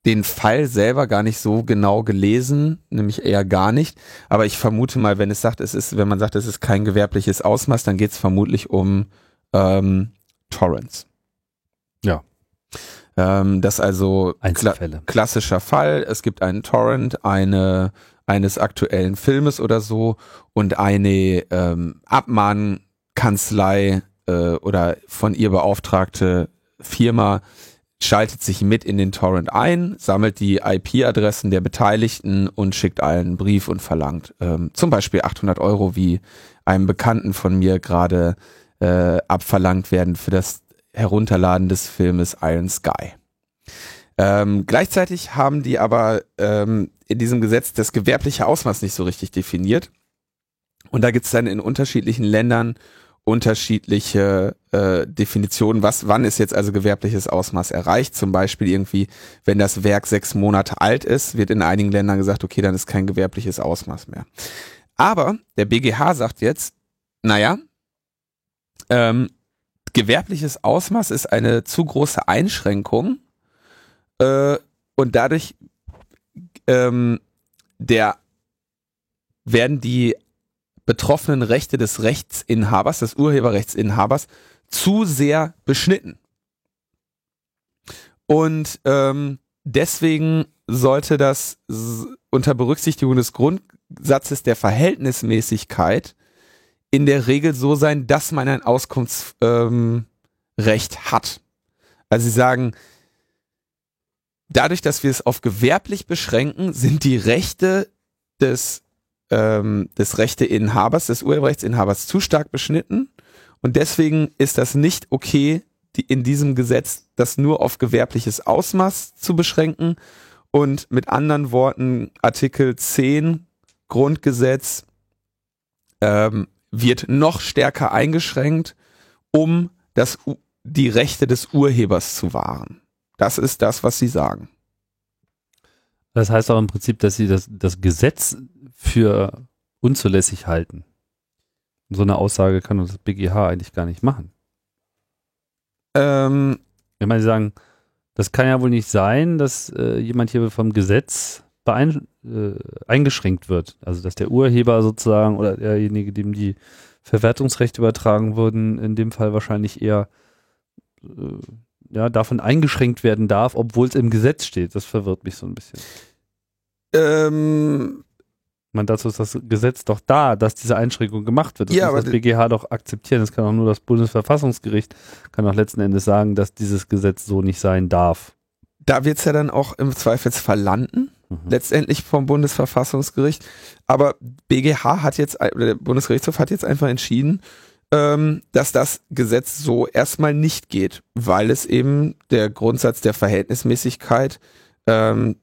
den Fall selber gar nicht so genau gelesen, nämlich eher gar nicht. Aber ich vermute mal, wenn es sagt, es ist, wenn man sagt, es ist kein gewerbliches Ausmaß, dann geht es vermutlich um ähm, Torrents. Ja. Ähm, das also kla klassischer Fall. Es gibt einen Torrent, eine eines aktuellen Filmes oder so und eine ähm, Abmahnkanzlei äh, oder von ihr beauftragte Firma schaltet sich mit in den Torrent ein, sammelt die IP-Adressen der Beteiligten und schickt allen einen Brief und verlangt ähm, zum Beispiel 800 Euro, wie einem Bekannten von mir gerade äh, abverlangt werden für das Herunterladen des Filmes Iron Sky. Ähm, gleichzeitig haben die aber ähm, in diesem Gesetz das gewerbliche Ausmaß nicht so richtig definiert. Und da gibt es dann in unterschiedlichen Ländern unterschiedliche äh, Definitionen, was, wann ist jetzt also gewerbliches Ausmaß erreicht. Zum Beispiel irgendwie, wenn das Werk sechs Monate alt ist, wird in einigen Ländern gesagt, okay, dann ist kein gewerbliches Ausmaß mehr. Aber der BGH sagt jetzt, naja, ähm, gewerbliches Ausmaß ist eine zu große Einschränkung äh, und dadurch ähm, der werden die betroffenen Rechte des Rechtsinhabers, des Urheberrechtsinhabers, zu sehr beschnitten. Und ähm, deswegen sollte das unter Berücksichtigung des Grundsatzes der Verhältnismäßigkeit in der Regel so sein, dass man ein Auskunftsrecht ähm, hat. Also sie sagen, dadurch, dass wir es auf gewerblich beschränken, sind die Rechte des, ähm, des Rechteinhabers, des Urheberrechtsinhabers zu stark beschnitten. Und deswegen ist das nicht okay, die, in diesem Gesetz das nur auf gewerbliches Ausmaß zu beschränken. Und mit anderen Worten, Artikel 10 Grundgesetz ähm, wird noch stärker eingeschränkt, um das, die Rechte des Urhebers zu wahren. Das ist das, was sie sagen. Das heißt auch im Prinzip, dass sie das, das Gesetz für unzulässig halten. So eine Aussage kann das BGH eigentlich gar nicht machen. Ähm, Wenn man sagen, das kann ja wohl nicht sein, dass äh, jemand hier vom Gesetz beein, äh, eingeschränkt wird. Also dass der Urheber sozusagen oder derjenige, dem die Verwertungsrechte übertragen wurden, in dem Fall wahrscheinlich eher äh, ja, davon eingeschränkt werden darf, obwohl es im Gesetz steht. Das verwirrt mich so ein bisschen. Ähm, man dazu ist das Gesetz doch da, dass diese Einschränkung gemacht wird. Das ja, muss das BGH doch akzeptieren. Das kann auch nur das Bundesverfassungsgericht, kann auch letzten Endes sagen, dass dieses Gesetz so nicht sein darf. Da wird es ja dann auch im Zweifelsfall landen, mhm. letztendlich vom Bundesverfassungsgericht. Aber BGH hat jetzt, der Bundesgerichtshof hat jetzt einfach entschieden, ähm, dass das Gesetz so erstmal nicht geht, weil es eben der Grundsatz der Verhältnismäßigkeit ähm,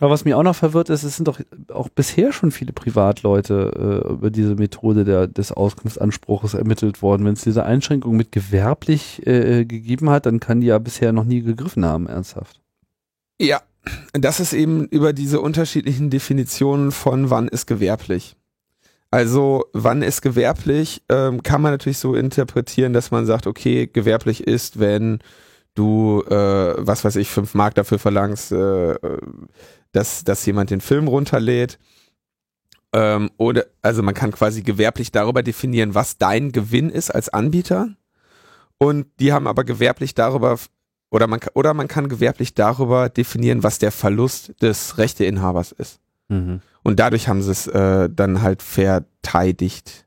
aber was mir auch noch verwirrt ist, es sind doch auch bisher schon viele Privatleute äh, über diese Methode der, des Auskunftsanspruches ermittelt worden. Wenn es diese Einschränkung mit gewerblich äh, gegeben hat, dann kann die ja bisher noch nie gegriffen haben, ernsthaft. Ja, das ist eben über diese unterschiedlichen Definitionen von wann ist gewerblich. Also wann ist gewerblich, ähm, kann man natürlich so interpretieren, dass man sagt, okay, gewerblich ist, wenn du, äh, was weiß ich, fünf Mark dafür verlangst, äh, dass, dass jemand den Film runterlädt. Ähm, oder, also man kann quasi gewerblich darüber definieren, was dein Gewinn ist als Anbieter. Und die haben aber gewerblich darüber, oder man, oder man kann gewerblich darüber definieren, was der Verlust des Rechteinhabers ist. Mhm. Und dadurch haben sie es äh, dann halt verteidigt.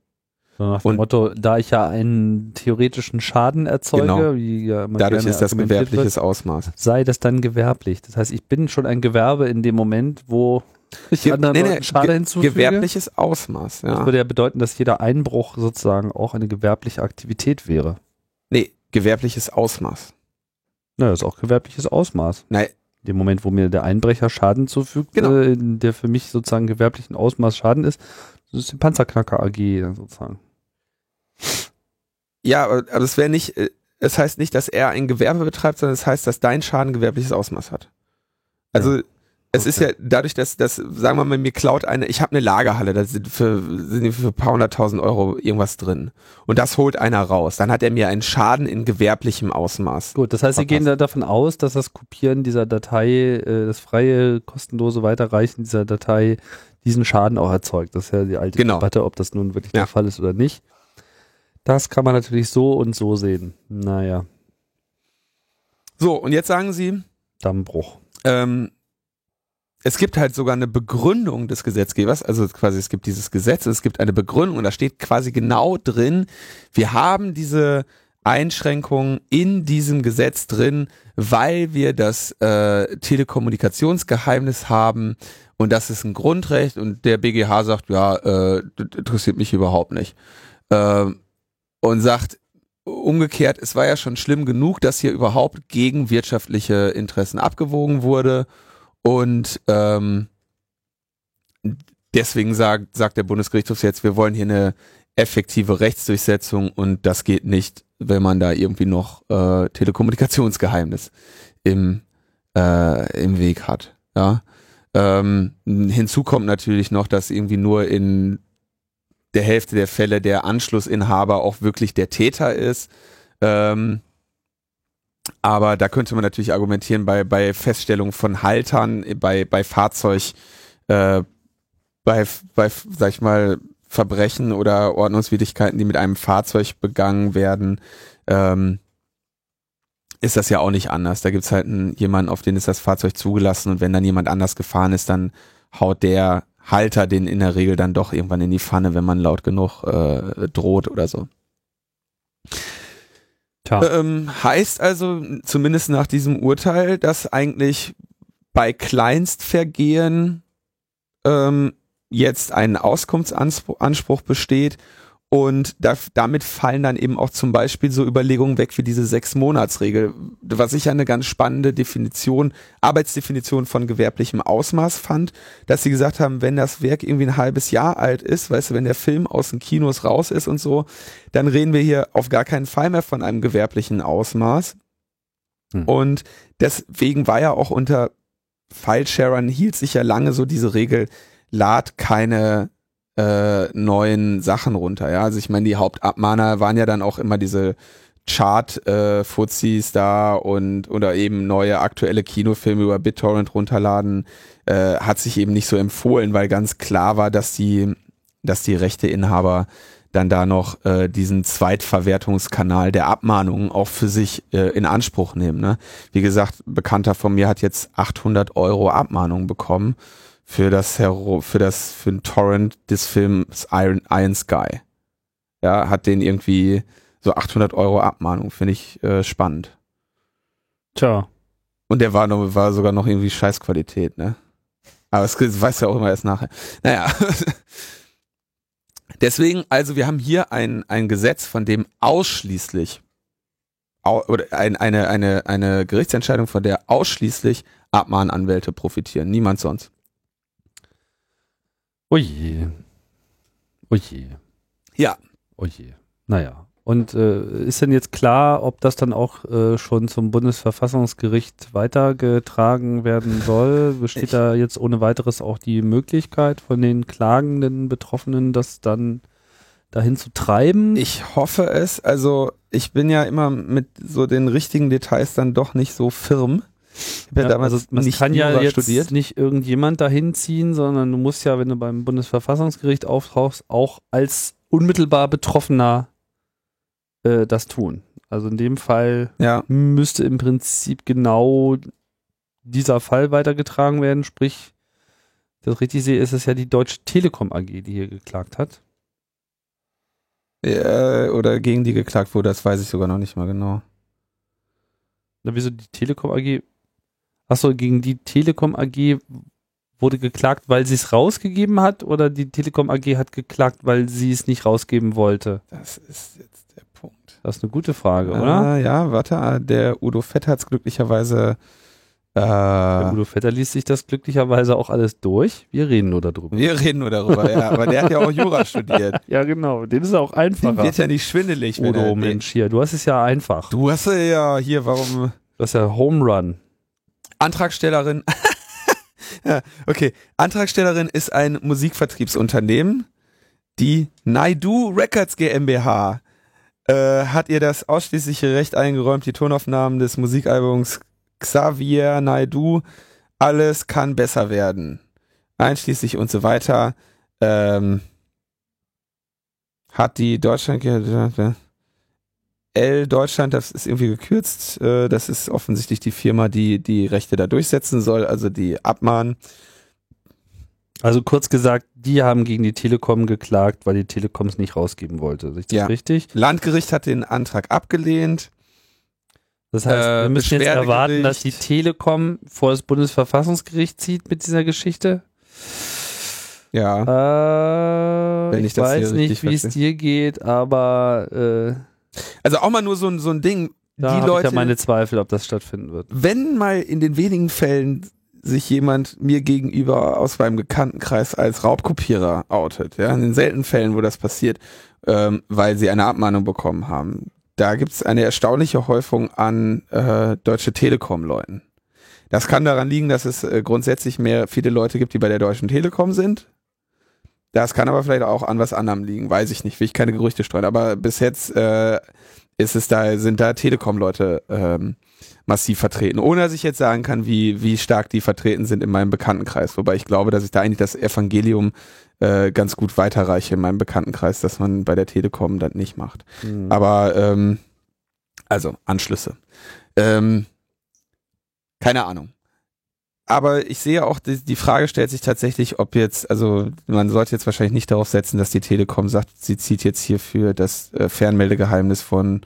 So nach dem und, Motto, da ich ja einen theoretischen Schaden erzeuge, genau. wie ja dadurch ist das gewerbliches wird, Ausmaß. Sei das dann gewerblich. Das heißt, ich bin schon ein Gewerbe in dem Moment, wo ich Ge anderen nee, nee, Schade hinzufüge. Gewerbliches Ausmaß, ja. Das würde ja bedeuten, dass jeder Einbruch sozusagen auch eine gewerbliche Aktivität wäre. Nee, gewerbliches Ausmaß. Na, das ist auch gewerbliches Ausmaß. Nein, dem Moment, wo mir der Einbrecher Schaden zufügt, genau. äh, der für mich sozusagen gewerblichen Ausmaß Schaden ist, das ist die Panzerknacker AG sozusagen. Ja, aber, aber es wäre nicht, äh, es heißt nicht, dass er ein Gewerbe betreibt, sondern es heißt, dass dein Schaden gewerbliches Ausmaß hat. Also ja. Es okay. ist ja dadurch, dass, dass, sagen wir mal, mir klaut eine, ich habe eine Lagerhalle, da sind für, sind für ein paar hunderttausend Euro irgendwas drin. Und das holt einer raus. Dann hat er mir einen Schaden in gewerblichem Ausmaß. Gut, das heißt, Sie gehen da davon aus, dass das Kopieren dieser Datei, äh, das freie, kostenlose Weiterreichen dieser Datei diesen Schaden auch erzeugt. Das ist ja die alte genau. Debatte, ob das nun wirklich ja. der Fall ist oder nicht. Das kann man natürlich so und so sehen. Naja. So, und jetzt sagen Sie. Dammbruch. Ähm, es gibt halt sogar eine Begründung des Gesetzgebers, also quasi es gibt dieses Gesetz, es gibt eine Begründung und da steht quasi genau drin, wir haben diese Einschränkungen in diesem Gesetz drin, weil wir das äh, Telekommunikationsgeheimnis haben und das ist ein Grundrecht und der BGH sagt, ja, äh, interessiert mich überhaupt nicht. Äh, und sagt umgekehrt, es war ja schon schlimm genug, dass hier überhaupt gegen wirtschaftliche Interessen abgewogen wurde und ähm, deswegen sagt, sagt der Bundesgerichtshof jetzt, wir wollen hier eine effektive Rechtsdurchsetzung und das geht nicht, wenn man da irgendwie noch äh, Telekommunikationsgeheimnis im, äh, im Weg hat. Ja. Ähm, hinzu kommt natürlich noch, dass irgendwie nur in der Hälfte der Fälle der Anschlussinhaber auch wirklich der Täter ist. Ähm, aber da könnte man natürlich argumentieren bei, bei Feststellung von Haltern, bei, bei Fahrzeug, äh, bei, bei, sag ich mal, Verbrechen oder Ordnungswidrigkeiten, die mit einem Fahrzeug begangen werden, ähm, ist das ja auch nicht anders. Da gibt's halt einen, jemanden, auf den ist das Fahrzeug zugelassen und wenn dann jemand anders gefahren ist, dann haut der Halter den in der Regel dann doch irgendwann in die Pfanne, wenn man laut genug äh, droht oder so. Ähm, heißt also, zumindest nach diesem Urteil, dass eigentlich bei Kleinstvergehen ähm, jetzt ein Auskunftsanspruch besteht und da, damit fallen dann eben auch zum Beispiel so Überlegungen weg wie diese Sechs-Monats-Regel, was ich eine ganz spannende Definition, Arbeitsdefinition von gewerblichem Ausmaß fand, dass sie gesagt haben, wenn das Werk irgendwie ein halbes Jahr alt ist, weißt du, wenn der Film aus den Kinos raus ist und so, dann reden wir hier auf gar keinen Fall mehr von einem gewerblichen Ausmaß. Hm. Und deswegen war ja auch unter File-Sharern hielt sich ja lange so diese Regel, lad keine äh, neuen Sachen runter. Ja, also ich meine, die Hauptabmahner waren ja dann auch immer diese Chart-Fuzis äh, da und oder eben neue aktuelle Kinofilme über BitTorrent runterladen, äh, hat sich eben nicht so empfohlen, weil ganz klar war, dass die, dass die Rechteinhaber dann da noch äh, diesen Zweitverwertungskanal der Abmahnungen auch für sich äh, in Anspruch nehmen. Ne? Wie gesagt, Bekannter von mir hat jetzt 800 Euro Abmahnung bekommen für das Hero, für das, für den Torrent des Films Iron, Iron Sky. Ja, hat den irgendwie so 800 Euro Abmahnung, finde ich äh, spannend. Tja. Und der war, noch, war sogar noch irgendwie Scheißqualität, ne? Aber das weiß ja auch immer erst nachher. Naja. Deswegen, also wir haben hier ein, ein Gesetz, von dem ausschließlich oder ein, eine, eine, eine Gerichtsentscheidung, von der ausschließlich Abmahnanwälte profitieren, niemand sonst. Oje. Oje. Ja. Oje. Naja. Und äh, ist denn jetzt klar, ob das dann auch äh, schon zum Bundesverfassungsgericht weitergetragen werden soll? Besteht ich da jetzt ohne weiteres auch die Möglichkeit von den klagenden Betroffenen, das dann dahin zu treiben? Ich hoffe es. Also ich bin ja immer mit so den richtigen Details dann doch nicht so firm. Ich habe ja, damals also man nicht kann ja jetzt studiert. nicht irgendjemand dahin ziehen, sondern du musst ja, wenn du beim Bundesverfassungsgericht auftauchst, auch als unmittelbar Betroffener äh, das tun. Also in dem Fall ja. müsste im Prinzip genau dieser Fall weitergetragen werden. Sprich, das richtig sehe, ist es ja die Deutsche Telekom AG, die hier geklagt hat. Ja, oder gegen die geklagt wurde, das weiß ich sogar noch nicht mal genau. Na, wieso die Telekom AG? Achso, gegen die Telekom AG wurde geklagt, weil sie es rausgegeben hat oder die Telekom AG hat geklagt, weil sie es nicht rausgeben wollte? Das ist jetzt der Punkt. Das ist eine gute Frage, ah, oder? Ja, warte, der Udo Fett hat es glücklicherweise äh, der Udo Vetter liest sich das glücklicherweise auch alles durch. Wir reden nur darüber. Wir reden nur darüber, ja. Aber der hat ja auch Jura studiert. Ja, genau. Den ist auch einfacher. Dem wird ja nicht schwindelig. Udo, Mensch, hier. Du hast es ja einfach. Du hast ja hier, warum? Du hast ja Home Run. Antragstellerin. ja, okay. Antragstellerin ist ein Musikvertriebsunternehmen. Die Naidu Records GmbH äh, hat ihr das ausschließliche Recht eingeräumt, die Tonaufnahmen des Musikalbums Xavier Naidu, alles kann besser werden. Einschließlich und so weiter. Ähm, hat die Deutschland L Deutschland, das ist irgendwie gekürzt. Äh, das ist offensichtlich die Firma, die die Rechte da durchsetzen soll, also die Abmahn. Also kurz gesagt, die haben gegen die Telekom geklagt, weil die Telekom es nicht rausgeben wollte. Ist das Ja. richtig? Landgericht hat den Antrag abgelehnt. Das heißt, Äh, wir müssen jetzt erwarten, dass die Telekom vor das Bundesverfassungsgericht zieht mit dieser Geschichte. Ja. Äh, Wenn ich ich weiß nicht, wie es dir geht, aber äh, Also auch mal nur so ein, so ein Ding. da die habe ich Leute, ja meine Zweifel, ob das stattfinden wird. wenn mal in den wenigen Fällen sich jemand mir gegenüber aus meinem Bekanntenkreis als Raubkopierer outet, ja, in den seltenen Fällen, wo das passiert, ähm, weil sie eine Abmahnung bekommen haben, da gibt es eine erstaunliche Häufung an äh, Deutsche Telekom-Leuten. Das kann daran liegen, dass es äh, grundsätzlich mehr viele Leute gibt, die bei der Deutschen Telekom sind. Das kann aber vielleicht auch an was anderem liegen, weiß ich nicht, will ich keine Gerüchte streuen. Aber bis jetzt äh, ist es da, sind da Telekom-Leute ähm, massiv vertreten, ohne dass ich jetzt sagen kann, wie, wie stark die vertreten sind in meinem Bekanntenkreis. Wobei ich glaube, dass ich da eigentlich das Evangelium äh, ganz gut weiterreiche in meinem Bekanntenkreis, dass man bei der Telekom das nicht macht. Hm. Aber ähm, also Anschlüsse. Ähm, keine Ahnung. Aber ich sehe auch, die, die Frage stellt sich tatsächlich, ob jetzt, also man sollte jetzt wahrscheinlich nicht darauf setzen, dass die Telekom sagt, sie zieht jetzt hierfür das äh, Fernmeldegeheimnis von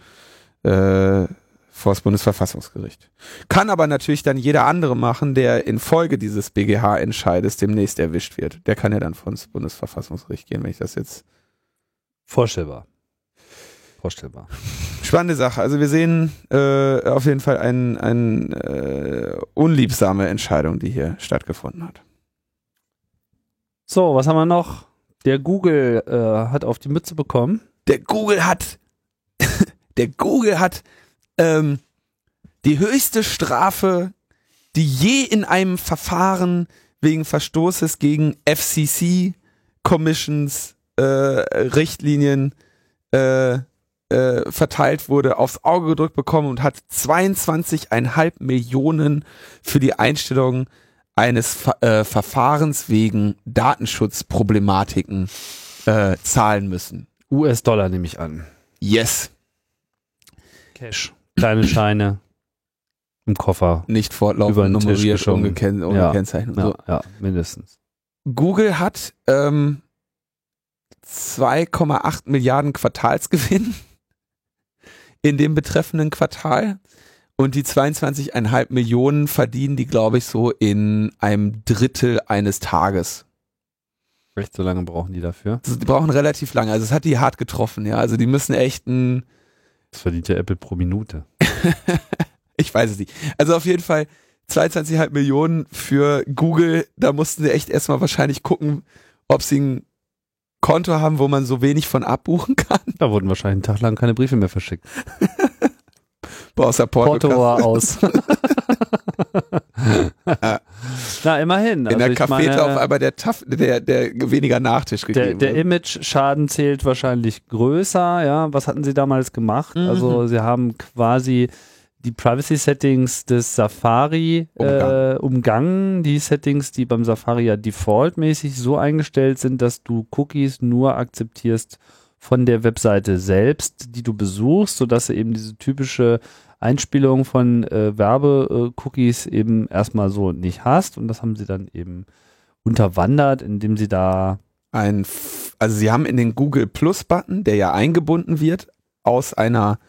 äh, vor das Bundesverfassungsgericht. Kann aber natürlich dann jeder andere machen, der infolge dieses BGH-Entscheides demnächst erwischt wird. Der kann ja dann vor das Bundesverfassungsgericht gehen, wenn ich das jetzt Vorstellbar. Vorstellbar. Spannende Sache. Also wir sehen äh, auf jeden Fall eine ein, äh, unliebsame Entscheidung, die hier stattgefunden hat. So, was haben wir noch? Der Google äh, hat auf die Mütze bekommen. Der Google hat, der Google hat ähm, die höchste Strafe, die je in einem Verfahren wegen Verstoßes gegen FCC Commissions äh, Richtlinien äh, äh, verteilt wurde, aufs Auge gedrückt bekommen und hat 22,5 Millionen für die Einstellung eines Ver äh, Verfahrens wegen Datenschutzproblematiken äh, zahlen müssen. US-Dollar nehme ich an. Yes, Cash. Kleine Scheine im Koffer. nicht fortlaufend Über den Tisch nummeriert, geschoben. ohne, Ken ohne Ja. Kennzeichnung. Ja, So. ja, mindestens. Google hat ähm, 2,8 Milliarden Quartalsgewinn in dem betreffenden Quartal. Und die 22,5 Millionen verdienen die, glaube ich, so in einem Drittel eines Tages. Echt so lange brauchen die dafür? Also die brauchen relativ lange. Also es hat die hart getroffen, ja. Also die müssen echt ein, Das verdient ja Apple pro Minute. ich weiß es nicht. Also auf jeden Fall 22,5 Millionen für Google. Da mussten sie echt erstmal wahrscheinlich gucken, ob sie ein Konto haben, wo man so wenig von abbuchen kann. Da wurden wahrscheinlich einen Tag lang keine Briefe mehr verschickt. Außer Porto. Porto war aus. Na, immerhin. In Also der Cafete auf einmal der, Taff, der, der weniger Nachtisch der, gegeben der wird. Image-Schaden zählt wahrscheinlich größer. Ja, was hatten sie damals gemacht? Mhm. Also sie haben quasi die Privacy-Settings des Safari Umgangen. Äh, umgangen. Die Settings, die beim Safari ja defaultmäßig so eingestellt sind, dass du Cookies nur akzeptierst von der Webseite selbst, die du besuchst, sodass du eben diese typische Einspielung von äh, Werbe-Cookies eben erstmal so nicht hast. Und das haben sie dann eben unterwandert, indem sie da Ein, also sie haben in den Google Plus Button, der ja eingebunden wird aus einer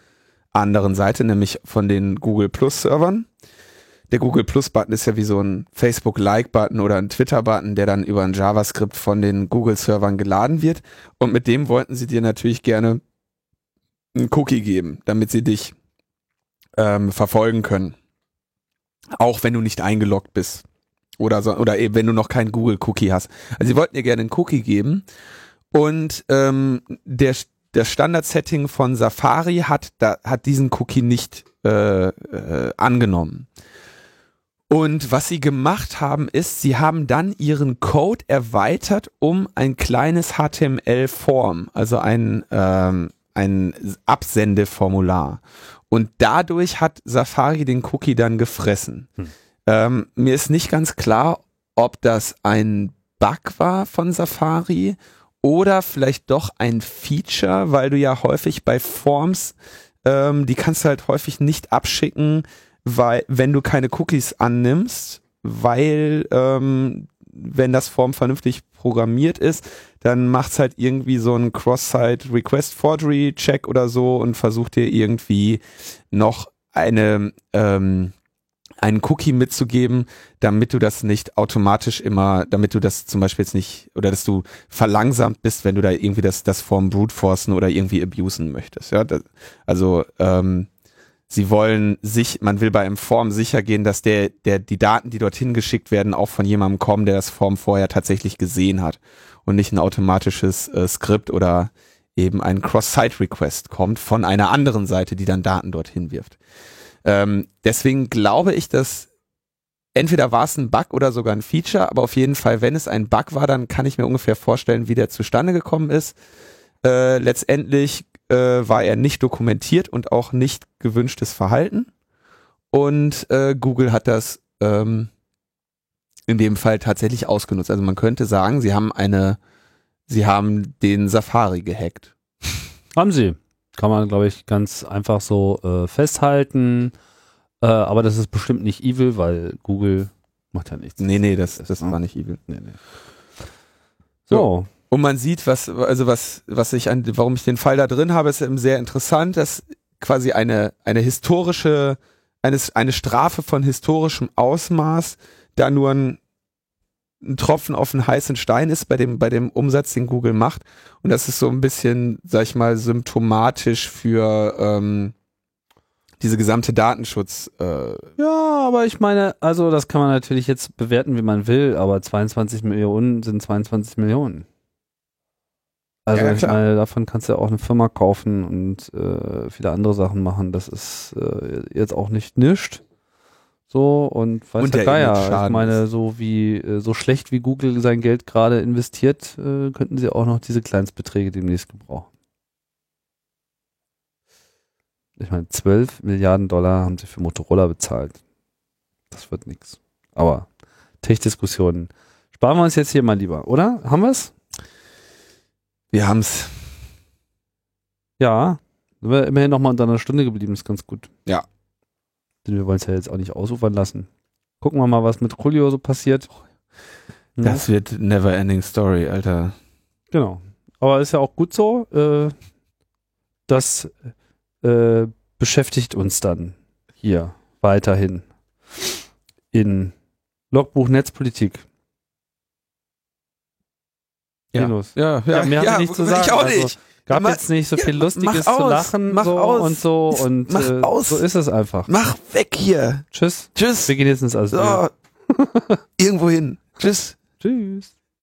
anderen Seite, nämlich von den Google Plus Servern. Der Google Plus Button ist ja wie so ein Facebook Like Button oder ein Twitter Button, der dann über ein JavaScript von den Google Servern geladen wird. Und mit dem wollten sie dir natürlich gerne einen Cookie geben, damit sie dich ähm, verfolgen können. Auch wenn du nicht eingeloggt bist. Oder, so, oder eben, wenn du noch keinen Google Cookie hast. Also sie wollten dir gerne einen Cookie geben. Und ähm, der, das Standard-Setting von Safari hat, da, hat diesen Cookie nicht äh, äh, angenommen. Und was sie gemacht haben, ist, sie haben dann ihren Code erweitert um ein kleines HTML-Form, also ein, ähm, ein Absendeformular. Und dadurch hat Safari den Cookie dann gefressen. Hm. Ähm, mir ist nicht ganz klar, ob das ein Bug war von Safari oder vielleicht doch ein Feature, weil du ja häufig bei Forms, ähm, die kannst du halt häufig nicht abschicken, weil wenn du keine Cookies annimmst, weil ähm, wenn das Form vernünftig programmiert ist, dann macht's halt irgendwie so einen Cross-Site Request Forgery Check oder so und versucht dir irgendwie noch eine ähm, einen Cookie mitzugeben, damit du das nicht automatisch immer, damit du das zum Beispiel jetzt nicht, oder dass du verlangsamt bist, wenn du da irgendwie das, das Form brute forcen oder irgendwie abusen möchtest. Ja, das, also ähm, sie wollen sich, man will bei einem Form sicher gehen, dass der, der, die Daten, die dorthin geschickt werden, auch von jemandem kommen, der das Form vorher tatsächlich gesehen hat und nicht ein automatisches äh, Skript oder eben ein Cross-Site-Request kommt von einer anderen Seite, die dann Daten dorthin wirft. Ähm, deswegen glaube ich, dass entweder war es ein Bug oder sogar ein Feature, aber auf jeden Fall, wenn es ein Bug war, dann kann ich mir ungefähr vorstellen, wie der zustande gekommen ist. Äh, letztendlich äh, war er nicht dokumentiert und auch nicht gewünschtes Verhalten. Und äh, Google hat das ähm, in dem Fall tatsächlich ausgenutzt. Also man könnte sagen, sie haben eine, sie haben den Safari gehackt. Haben sie. Kann man, glaube ich, ganz einfach so äh, festhalten. Äh, aber das ist bestimmt nicht evil, weil Google macht ja nichts. Nee, nee, das, das war nicht evil. Nee, nee. So. So. Und man sieht, was, also was, was ich an, warum ich den Fall da drin habe, ist eben sehr interessant, dass quasi eine, eine historische, eine, eine Strafe von historischem Ausmaß da nur ein, ein Tropfen auf einen heißen Stein ist bei dem, bei dem Umsatz, den Google macht. Und das ist so ein bisschen, sag ich mal, symptomatisch für ähm, diese gesamte Datenschutz. Äh, Ja, aber ich meine, also das kann man natürlich jetzt bewerten, wie man will, aber 22 Millionen sind 22 Millionen. Also Ja, ich meine, davon kannst du ja auch eine Firma kaufen und äh, viele andere Sachen machen. Das ist äh, jetzt auch nicht nischt. So und weiß Und der der Geier. Ich meine, so wie äh, so schlecht wie Google sein Geld gerade investiert, äh, könnten sie auch noch diese Kleinstbeträge demnächst gebrauchen. Ich meine, 12 Milliarden Dollar haben sie für Motorola bezahlt. Das wird nix. Aber Tech-Diskussionen sparen wir uns jetzt hier mal lieber, oder? Haben wir es? wir haben's. Ja. Sind wir immerhin noch mal unter einer Stunde geblieben, ist ganz gut. Ja. Denn wir wollen es ja jetzt auch nicht ausufern lassen. Gucken wir mal, was mit Julio so passiert. Hm, Das wird never ending story, Alter. Genau. Aber ist ja auch gut so. Äh, das äh, beschäftigt uns dann hier weiterhin in Logbuch Netzpolitik. Ja. Linus. Ja, Ja, mehr haben wir nicht zu ich sagen. auch Also, nicht. Gab Ma- jetzt nicht so ja, viel mach Lustiges aus, zu lachen mach so aus. und so und Mach äh, aus. so ist es einfach. Mach weg hier. Tschüss. Tschüss. Wir gehen jetzt ins Asyl. So. Irgendwo hin. Tschüss. Tschüss.